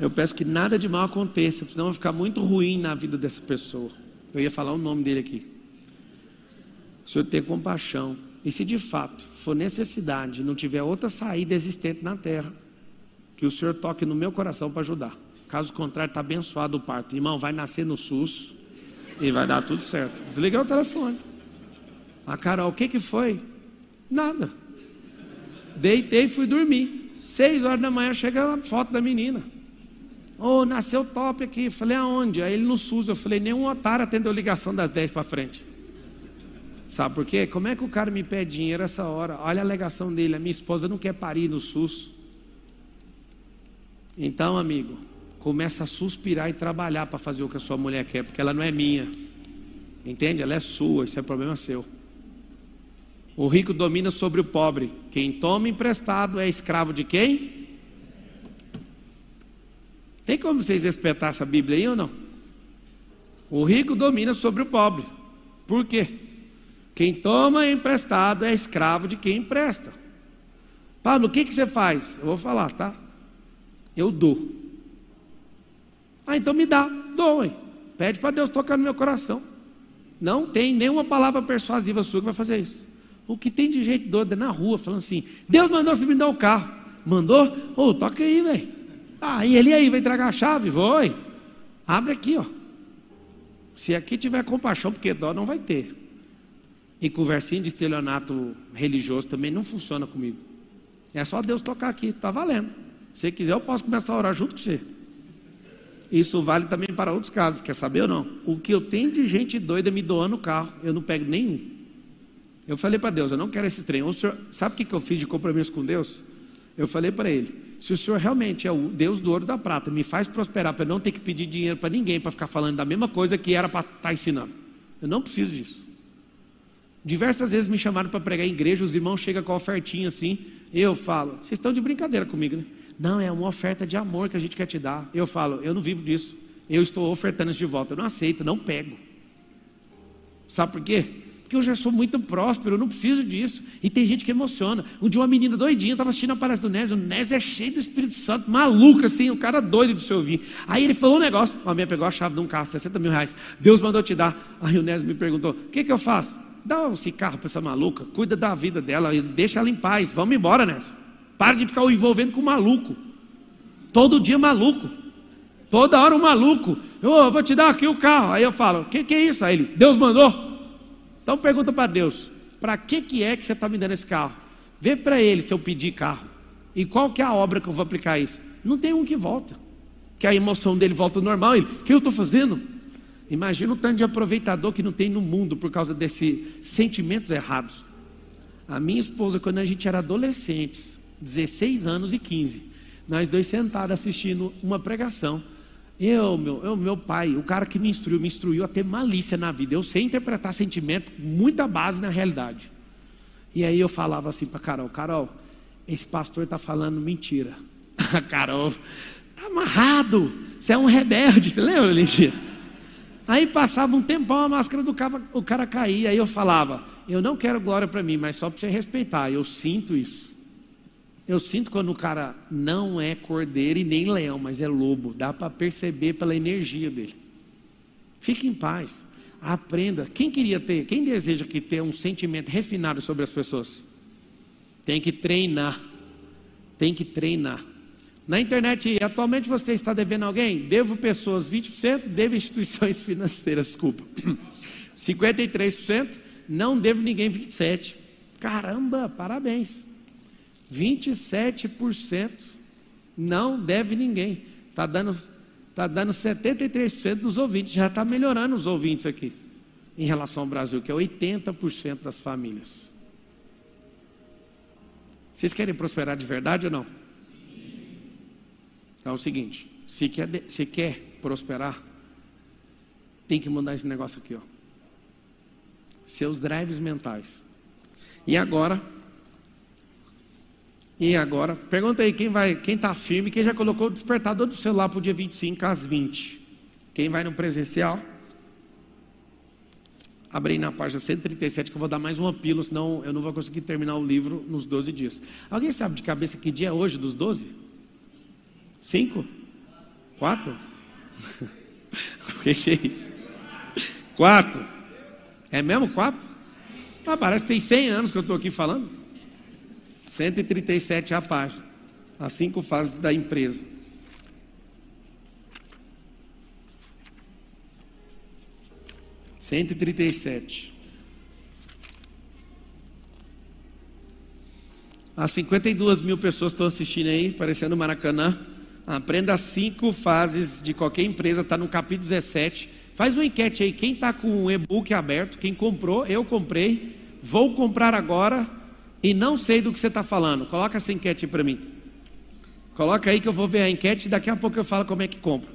Eu peço que nada de mal aconteça, senão vai ficar muito ruim na vida dessa pessoa. Eu ia falar o nome dele aqui. O Senhor tem compaixão. E se de fato for necessidade, não tiver outra saída existente na terra, que o Senhor toque no meu coração para ajudar. Caso contrário, está abençoado o parto. Irmão, vai nascer no SUS e vai dar tudo certo. Desliguei o telefone. A Carol, o que, que foi? Nada. Deitei e fui dormir. Seis horas da manhã chega a foto da menina. Oh, nasceu top aqui. Falei, aonde? Aí ele no SUS. Eu falei, nenhum otário atendeu ligação das 10 para frente. Sabe por quê? Como é que o cara me pede dinheiro essa hora? Olha a alegação dele. A minha esposa não quer parir no SUS. Então, amigo, começa a suspirar e trabalhar para fazer o que a sua mulher quer, porque ela não é minha. Entende? Ela é sua, isso é problema seu. O rico domina sobre o pobre. Quem toma emprestado é escravo de quem? Tem como vocês espetar essa Bíblia aí ou não? O rico domina sobre o pobre. Por quê? Quem toma emprestado é escravo de quem empresta. Pablo, o que, que você faz? Eu vou falar, tá? Eu dou. Ah, então me dá, hein? Pede para Deus tocar no meu coração. Não tem nenhuma palavra persuasiva sua que vai fazer isso. O que tem de gente doida na rua falando assim: Deus mandou você me dar um carro. Mandou? Ô, oh, toca aí, velho. Ah, e ele aí vai entregar a chave? Vai. Abre aqui, ó. Se aqui tiver compaixão, porque dó não vai ter. E conversinha de estelionato religioso também não funciona comigo. É só Deus tocar aqui, tá valendo. Se quiser, eu posso começar a orar junto com você. Isso vale também para outros casos, quer saber ou não? O que eu tenho de gente doida me doando o carro, eu não pego nenhum. Eu falei para Deus, eu não quero esse trem. O senhor, sabe o que eu fiz de compromisso com Deus? Eu falei para ele: se o senhor realmente é o Deus do ouro da prata, me faz prosperar para não ter que pedir dinheiro para ninguém para ficar falando da mesma coisa que era para estar tá ensinando. Eu não preciso disso. Diversas vezes me chamaram para pregar em igreja, os irmãos chegam com a ofertinha assim, eu falo, vocês estão de brincadeira comigo, né? Não, é uma oferta de amor que a gente quer te dar. Eu falo, eu não vivo disso. Eu estou ofertando isso de volta. Eu não aceito, não pego. Sabe por quê? Porque eu já sou muito próspero, eu não preciso disso. E tem gente que emociona. Um dia uma menina doidinha estava assistindo a palestra do Nésio. O Nésio é cheio do Espírito Santo, maluco assim, um cara doido de se ouvir. Aí ele falou um negócio. A minha pegou a chave de um carro, 60 mil reais. Deus mandou te dar. Aí o Nésio me perguntou: o que, que eu faço? Dá esse carro para essa maluca, cuida da vida dela, deixa ela em paz. Vamos embora, Nésio. Para de ficar o envolvendo com maluco. Todo dia maluco. Toda hora um maluco, eu vou te dar aqui o carro. Aí eu falo, o que, que é isso? Aí ele, Deus mandou. Então pergunta para Deus, para que, que é que você está me dando esse carro? Vê para ele se eu pedir carro. E qual que é a obra que eu vou aplicar isso? Não tem um que volta. Que a emoção dele volta ao normal. Ele, o que eu estou fazendo? Imagina o tanto de aproveitador que não tem no mundo por causa desses sentimentos errados. A minha esposa, quando a gente era adolescentes, 16 anos e 15, nós dois sentados assistindo uma pregação. Eu, meu, eu, meu pai, o cara que me instruiu, me instruiu a ter malícia na vida. Eu sei interpretar sentimento com muita base na realidade. E aí eu falava assim para Carol, Carol, esse pastor está falando mentira. Carol, tá amarrado, você é um rebelde, você lembra, Lídia? Aí passava um tempão, a máscara do cara, o cara caía, aí eu falava, eu não quero glória para mim, mas só para você respeitar, eu sinto isso. Eu sinto quando o cara não é cordeiro e nem leão, mas é lobo, dá para perceber pela energia dele. Fique em paz. Aprenda. Quem queria ter, quem deseja que ter um sentimento refinado sobre as pessoas? Tem que treinar. Tem que treinar. Na internet, atualmente você está devendo alguém? Devo pessoas 20%, devo instituições financeiras, desculpa. 53%, não devo ninguém 27%. Caramba, parabéns. 27% não deve ninguém. Está dando Está dando 73% dos ouvintes, já está melhorando os ouvintes aqui, em relação ao Brasil, que é 80% das famílias. Vocês querem prosperar de verdade ou não? Então é o seguinte: se quer, se quer prosperar, tem que mudar esse negócio aqui, ó. Seus drives mentais. E agora, e agora, pergunta aí quem vai, quem está firme, quem já colocou o despertador do celular para o dia 25 às 20. Quem vai no presencial? Abre aí na página 137 que eu vou dar mais uma pílula, senão eu não vou conseguir terminar o livro nos 12 dias. Alguém sabe de cabeça que dia é hoje dos 12? Cinco? Quatro? o que é isso? Quatro. É mesmo quatro? Ah, parece que tem 100 anos que eu estou aqui falando. 137 a página. As cinco fases da empresa. Cento e trinta e sete. As 52 mil pessoas estão assistindo aí, parecendo Maracanã. Aprenda as cinco fases de qualquer empresa, está no capítulo 17. Faz uma enquete aí, quem está com o e-book aberto, quem comprou, eu comprei, vou comprar agora, e não sei do que você está falando, coloca essa enquete para mim. Coloca aí que eu vou ver a enquete e daqui a pouco eu falo como é que compra.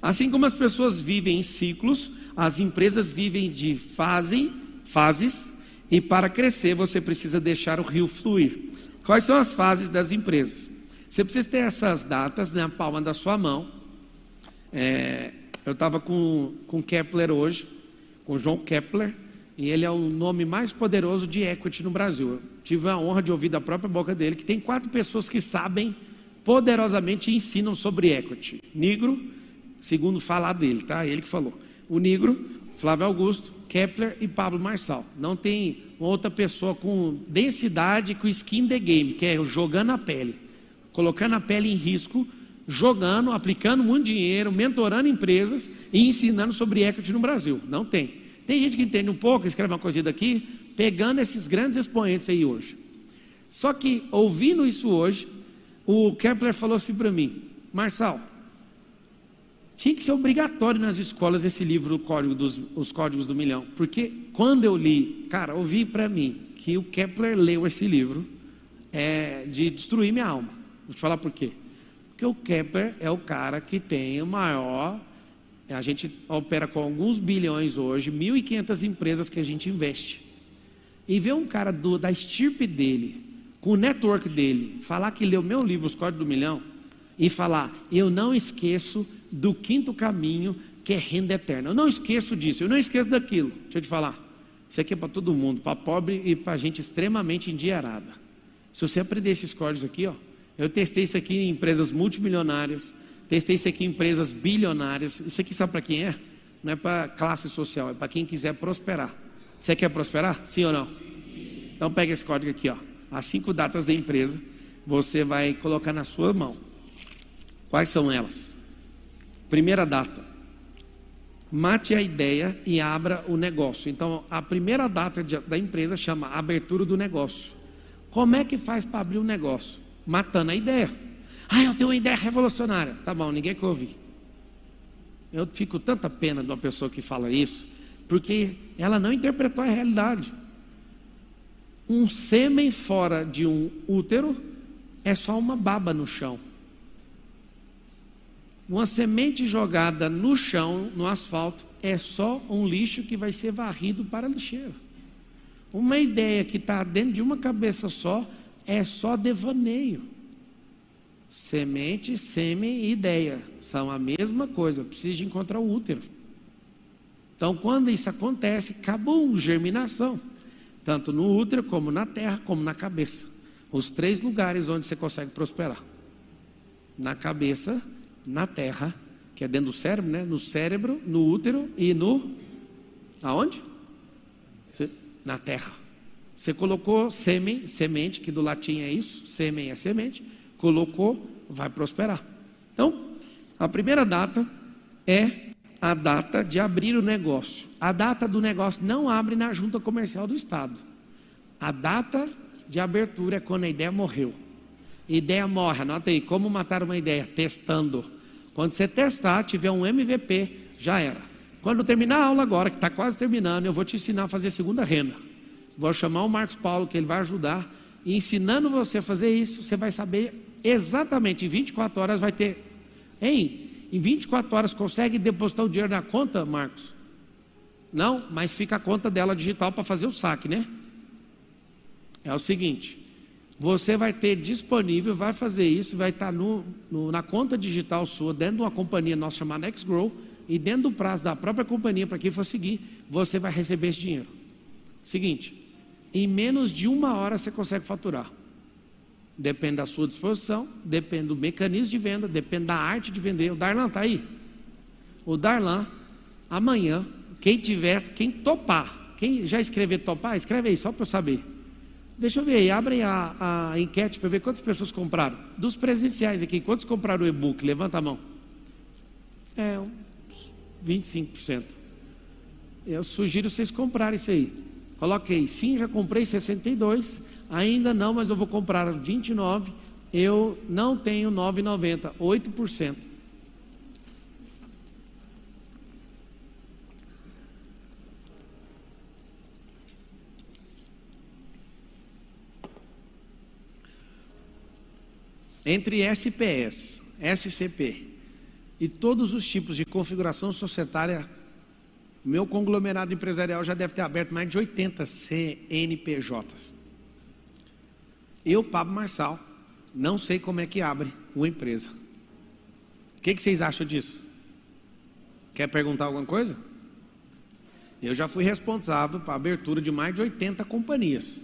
Assim como as pessoas vivem em ciclos, as empresas vivem de fase, fases, e para crescer você precisa deixar o rio fluir. Quais são as fases das empresas? Você precisa ter essas datas na palma da sua mão. É, eu estava com, com Kepler hoje, com João Kepler, e ele é o nome mais poderoso de equity no Brasil. Eu tive a honra de ouvir da própria boca dele que tem quatro pessoas que sabem poderosamente e ensinam sobre equity. Negro, segundo falar dele, tá? Ele que falou. O Negro, Flávio Augusto, Kepler e Pablo Marçal. Não tem outra pessoa com densidade com skin the game, que é jogando a pele, colocando a pele em risco, jogando, aplicando muito dinheiro, mentorando empresas e ensinando sobre equity no Brasil. Não tem. Tem gente que entende um pouco, escreve uma coisa daqui, pegando esses grandes expoentes aí hoje. Só que, ouvindo isso hoje, o Kepler falou assim para mim: Marçal, tinha que ser obrigatório nas escolas esse livro, Código dos, Os Códigos do Milhão. Porque quando eu li, cara, ouvi para mim que o Kepler leu esse livro é, de destruir minha alma. Vou te falar por quê. Porque o Kepler é o cara que tem o maior a gente opera com alguns bilhões hoje, 1.500 empresas que a gente investe. E ver um cara do, da estirpe dele, com o network dele, falar que leu meu livro, Os Códigos do Milhão, e falar: Eu não esqueço do quinto caminho, que é renda eterna. Eu não esqueço disso, eu não esqueço daquilo. Deixa eu te falar. Isso aqui é para todo mundo, para pobre e para gente extremamente endinheirada. Se você aprender esses códigos aqui, ó, eu testei isso aqui em empresas multimilionárias Testei isso aqui em empresas bilionárias. Isso aqui sabe para quem é? Não é para classe social, é para quem quiser prosperar. Você quer prosperar? Sim ou não? Então pega esse código aqui, ó. As cinco datas da empresa, você vai colocar na sua mão. Quais são elas? Primeira data. Mate a ideia e abra o negócio. Então, a primeira data de- da empresa chama abertura do negócio. Como é que faz para abrir o negócio? Matando a ideia. Ah, eu tenho uma ideia revolucionária. Tá bom, ninguém quer ouvir. Eu fico tanta pena de uma pessoa que fala isso, porque ela não interpretou a realidade. Um sêmen fora de um útero é só uma baba no chão. Uma semente jogada no chão, no asfalto, é só um lixo que vai ser varrido para a lixeira. Uma ideia que está dentro de uma cabeça só é só devaneio. Semente, sêmen e ideia são a mesma coisa. Precisa encontrar o útero. Então, quando isso acontece, acabou germinação, tanto no útero, como na terra, como na cabeça. Os três lugares onde você consegue prosperar: na cabeça, na terra, que é dentro do cérebro, né? No cérebro, no útero e no. Aonde? Na terra. Você colocou sêmen, semente, que do latim é isso, sêmen é semente, colocou, vai prosperar. Então, a primeira data é a data de abrir o negócio. A data do negócio não abre na junta comercial do Estado. A data de abertura é quando a ideia morreu. Ideia morre, anota aí, como matar uma ideia? Testando. Quando você testar, tiver um MVP, já era. Quando terminar a aula agora, que está quase terminando, eu vou te ensinar a fazer segunda renda. Vou chamar o Marcos Paulo, que ele vai ajudar. E ensinando você a fazer isso, você vai saber exatamente, em 24 horas vai ter. Hein? Em 24 horas consegue depositar o dinheiro na conta, Marcos? Não, mas fica a conta dela digital para fazer o saque, né? É o seguinte: você vai ter disponível, vai fazer isso, vai estar no, no- na conta digital sua, dentro de uma companhia nossa chamada NextGrow, e dentro do prazo da própria companhia, para quem for seguir, você vai receber esse dinheiro. Seguinte, em menos de uma hora você consegue faturar. Depende da sua disposição, depende do mecanismo de venda, depende da arte de vender. O Darlan está aí? O Darlan, amanhã, quem tiver, quem topar, quem já escrever topar, escreve aí, só para eu saber. Deixa eu ver aí, abre a, a enquete para ver quantas pessoas compraram. Dos presenciais aqui, quantos compraram o e-book? Levanta a mão. É, uns 25%. Eu sugiro vocês comprarem isso aí. Coloquei, sim, já comprei 62, ainda não, mas eu vou comprar 29. Eu não tenho 9,90, 8%. Entre SPS, SCP e todos os tipos de configuração societária, meu conglomerado empresarial já deve ter aberto mais de 80 CNPJs. Eu, Pablo Marçal, não sei como é que abre uma empresa. O que, que vocês acham disso? Quer perguntar alguma coisa? Eu já fui responsável para a abertura de mais de 80 companhias.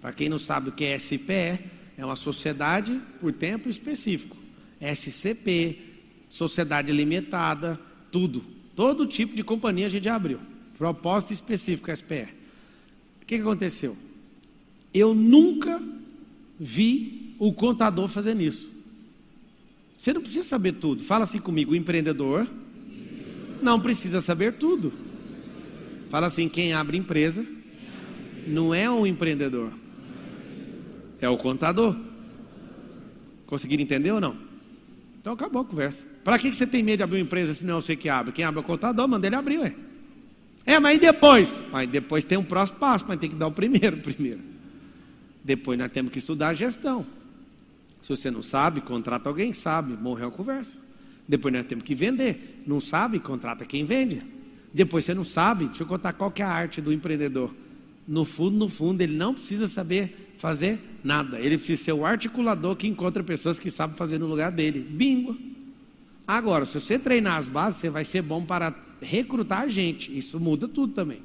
Para quem não sabe o que é SPE, é uma sociedade por tempo específico. SCP, sociedade limitada, tudo. Todo tipo de companhia a gente abriu. Propósito específico SPE. O que, que aconteceu? Eu nunca vi o contador fazendo isso. Você não precisa saber tudo. Fala assim comigo, o empreendedor não precisa saber tudo. Fala assim, quem abre empresa não é o empreendedor, é o contador. Conseguiram entender ou não? Então acabou a conversa. Para que você tem medo de abrir uma empresa se não é você que abre? Quem abre é o contador, manda ele abrir, ué. É, mas e depois? Mas depois tem um próximo passo, mas tem que dar o primeiro primeiro. Depois nós temos que estudar a gestão. Se você não sabe, contrata alguém sabe, morreu a conversa. Depois nós temos que vender. Não sabe, contrata quem vende. Depois você não sabe, deixa eu contar qual que é a arte do empreendedor. No fundo, no fundo, ele não precisa saber fazer nada. Ele precisa ser o articulador que encontra pessoas que sabem fazer no lugar dele. Bingo! Agora, se você treinar as bases, você vai ser bom para recrutar gente. Isso muda tudo também.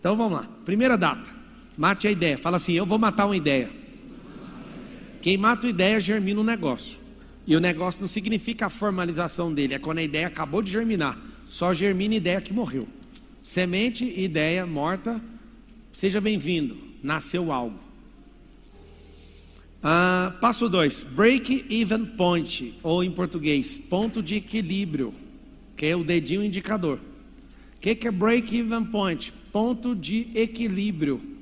Então vamos lá. Primeira data. Mate a ideia. Fala assim: eu vou matar uma ideia. Quem mata uma ideia germina um negócio. E o negócio não significa a formalização dele, é quando a ideia acabou de germinar. Só germina ideia que morreu. Semente, ideia morta, seja bem-vindo. Nasceu algo. Ah, passo 2, break even point, ou em português, ponto de equilíbrio, que é o dedinho indicador. O que, que é break even point? Ponto de equilíbrio.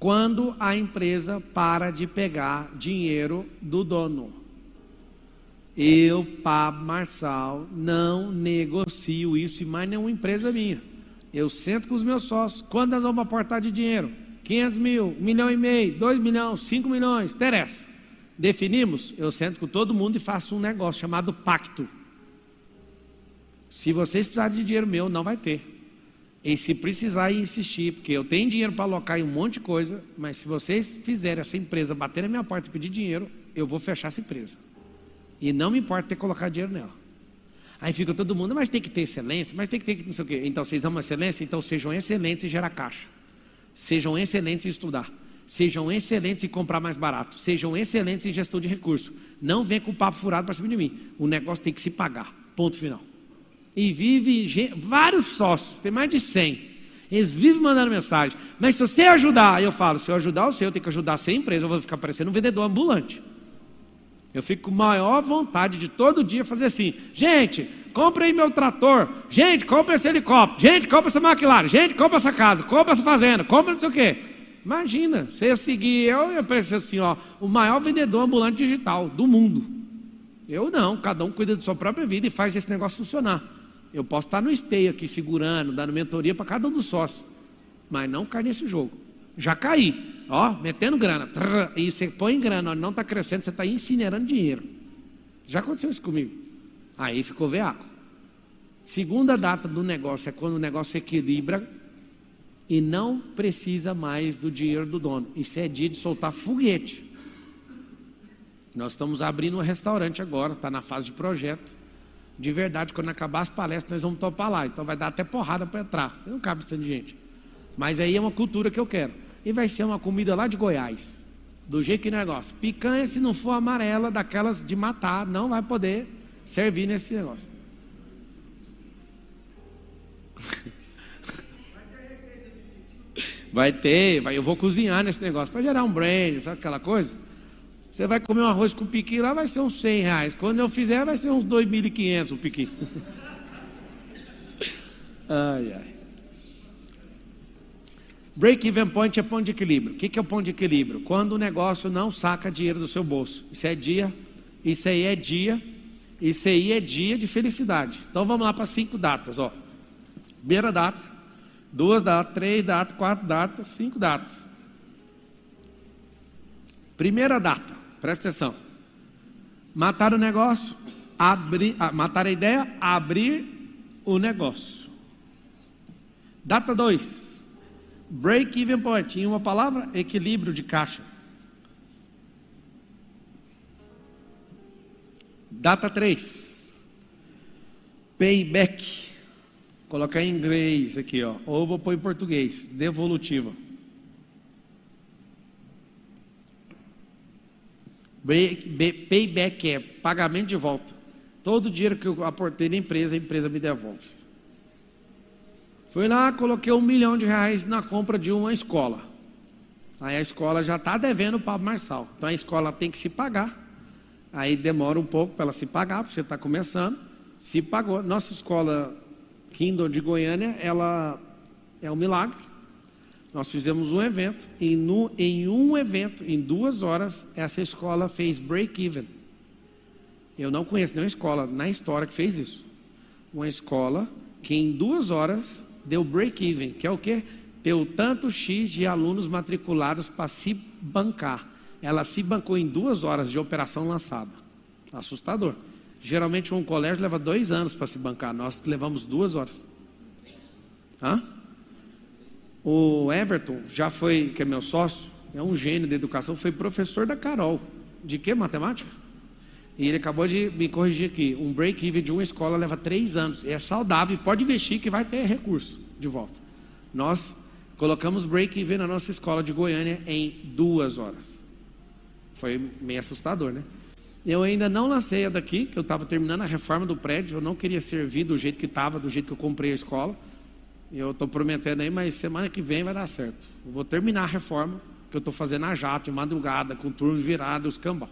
Quando a empresa para de pegar dinheiro do dono. Eu, Pablo Marçal, não negocio isso e mais nenhuma empresa minha. Eu sento com os meus sócios. Quando nós vamos aportar de dinheiro? 500 mil, 1 milhão e meio, 2 milhões, 5 milhões, interessa. Definimos, eu sento com todo mundo e faço um negócio chamado pacto. Se vocês precisarem de dinheiro meu, não vai ter. E se precisar insistir, porque eu tenho dinheiro para alocar em um monte de coisa, mas se vocês fizerem essa empresa bater na minha porta e pedir dinheiro, eu vou fechar essa empresa. E não me importa ter colocado dinheiro nela. Aí fica todo mundo, mas tem que ter excelência, mas tem que ter não sei o quê. Então vocês amam excelência? Então sejam excelentes em gerar caixa. Sejam excelentes em estudar. Sejam excelentes em comprar mais barato. Sejam excelentes em gestão de recursos. Não vem com o papo furado para cima de mim. O negócio tem que se pagar. Ponto final. E vive vários sócios, tem mais de 100. Eles vivem mandando mensagem. Mas se você ajudar, eu falo, se eu ajudar o seu, eu tenho que ajudar a sua empresa, eu vou ficar parecendo um vendedor ambulante. Eu fico com maior vontade de todo dia fazer assim: gente, compra aí meu trator, gente, compra esse helicóptero, gente, compra essa maquinária, gente, compra essa casa, compra essa fazenda, compra não sei o quê. Imagina, você ia seguir eu, eu pensei assim, ó, o maior vendedor ambulante digital do mundo. Eu não, cada um cuida de sua própria vida e faz esse negócio funcionar. Eu posso estar no esteio aqui segurando, dando mentoria para cada um dos sócios, mas não cair nesse jogo. Já caí, ó, metendo grana, trrr, e você põe grana, não está crescendo, você está incinerando dinheiro. Já aconteceu isso comigo. Aí ficou veaco. Segunda data do negócio é quando o negócio equilibra e não precisa mais do dinheiro do dono. Isso é dia de soltar foguete. Nós estamos abrindo um restaurante agora, está na fase de projeto. De verdade, quando acabar as palestras, nós vamos topar lá. Então vai dar até porrada para entrar. Não cabe de gente. Mas aí é uma cultura que eu quero. E vai ser uma comida lá de Goiás. Do jeito que negócio. Picanha, se não for amarela, daquelas de matar, não vai poder servir nesse negócio. Vai ter, vai, eu vou cozinhar nesse negócio para gerar um brand, sabe aquela coisa? Você vai comer um arroz com piqui lá, vai ser uns 100 reais. Quando eu fizer, vai ser uns 2.500 o piqui. ai, ai. Break-even point é ponto de equilíbrio. O que é o ponto de equilíbrio? Quando o negócio não saca dinheiro do seu bolso. Isso é dia, isso aí é dia, isso aí é dia de felicidade. Então vamos lá para cinco datas. Ó. Primeira data, duas datas, três datas, quatro datas, cinco datas. Primeira data, presta atenção. Matar o negócio, abrir, ah, matar a ideia, abrir o negócio. Data 2, break-even point. Em uma palavra, equilíbrio de caixa. Data 3, payback. Colocar em inglês aqui, ó. Ou vou pôr em português, devolutiva. Payback é pagamento de volta. Todo o dinheiro que eu aportei na empresa, a empresa me devolve. Fui lá, coloquei um milhão de reais na compra de uma escola. Aí a escola já está devendo o Pablo Marçal. Então a escola tem que se pagar. Aí demora um pouco para ela se pagar, porque você está começando. Se pagou. Nossa escola Kindle de Goiânia, ela é um milagre. Nós fizemos um evento e no, em um evento, em duas horas, essa escola fez break-even. Eu não conheço nenhuma escola na história que fez isso. Uma escola que em duas horas deu break-even, que é o quê? Deu tanto X de alunos matriculados para se bancar. Ela se bancou em duas horas de operação lançada. Assustador. Geralmente um colégio leva dois anos para se bancar. Nós levamos duas horas. Hã? O Everton já foi, que é meu sócio, é um gênio da educação, foi professor da Carol. De que? Matemática? E ele acabou de me corrigir aqui. Um break-even de uma escola leva três anos. É saudável, pode investir que vai ter recurso de volta. Nós colocamos break-even na nossa escola de Goiânia em duas horas. Foi meio assustador, né? Eu ainda não lancei a daqui, que eu estava terminando a reforma do prédio. Eu não queria servir do jeito que estava, do jeito que eu comprei a escola. Eu estou prometendo aí, mas semana que vem vai dar certo. Eu vou terminar a reforma que eu estou fazendo a jato, de madrugada, com turno virado, os cambal.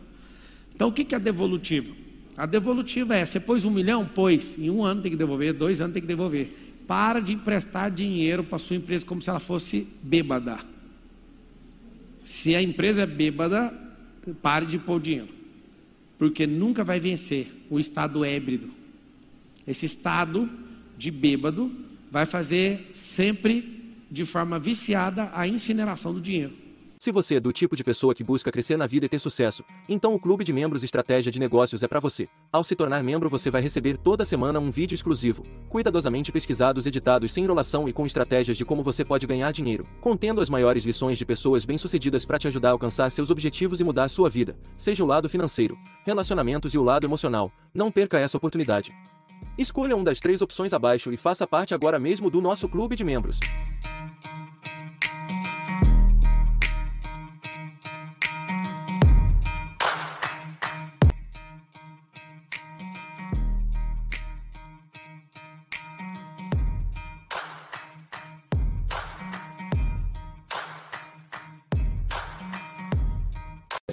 Então, o que, que é a devolutiva? A devolutiva é, você pôs um milhão? Pôs. Em um ano tem que devolver, dois anos tem que devolver. Para de emprestar dinheiro para sua empresa como se ela fosse bêbada. Se a empresa é bêbada, pare de pôr dinheiro. Porque nunca vai vencer o estado ébrido. Esse estado de bêbado vai fazer sempre de forma viciada a incineração do dinheiro. Se você é do tipo de pessoa que busca crescer na vida e ter sucesso, então o Clube de Membros Estratégia de Negócios é para você. Ao se tornar membro, você vai receber toda semana um vídeo exclusivo, cuidadosamente pesquisados, editados sem enrolação e com estratégias de como você pode ganhar dinheiro, contendo as maiores lições de pessoas bem-sucedidas para te ajudar a alcançar seus objetivos e mudar sua vida, seja o lado financeiro, relacionamentos e o lado emocional. Não perca essa oportunidade. Escolha uma das três opções abaixo e faça parte agora mesmo do nosso clube de membros.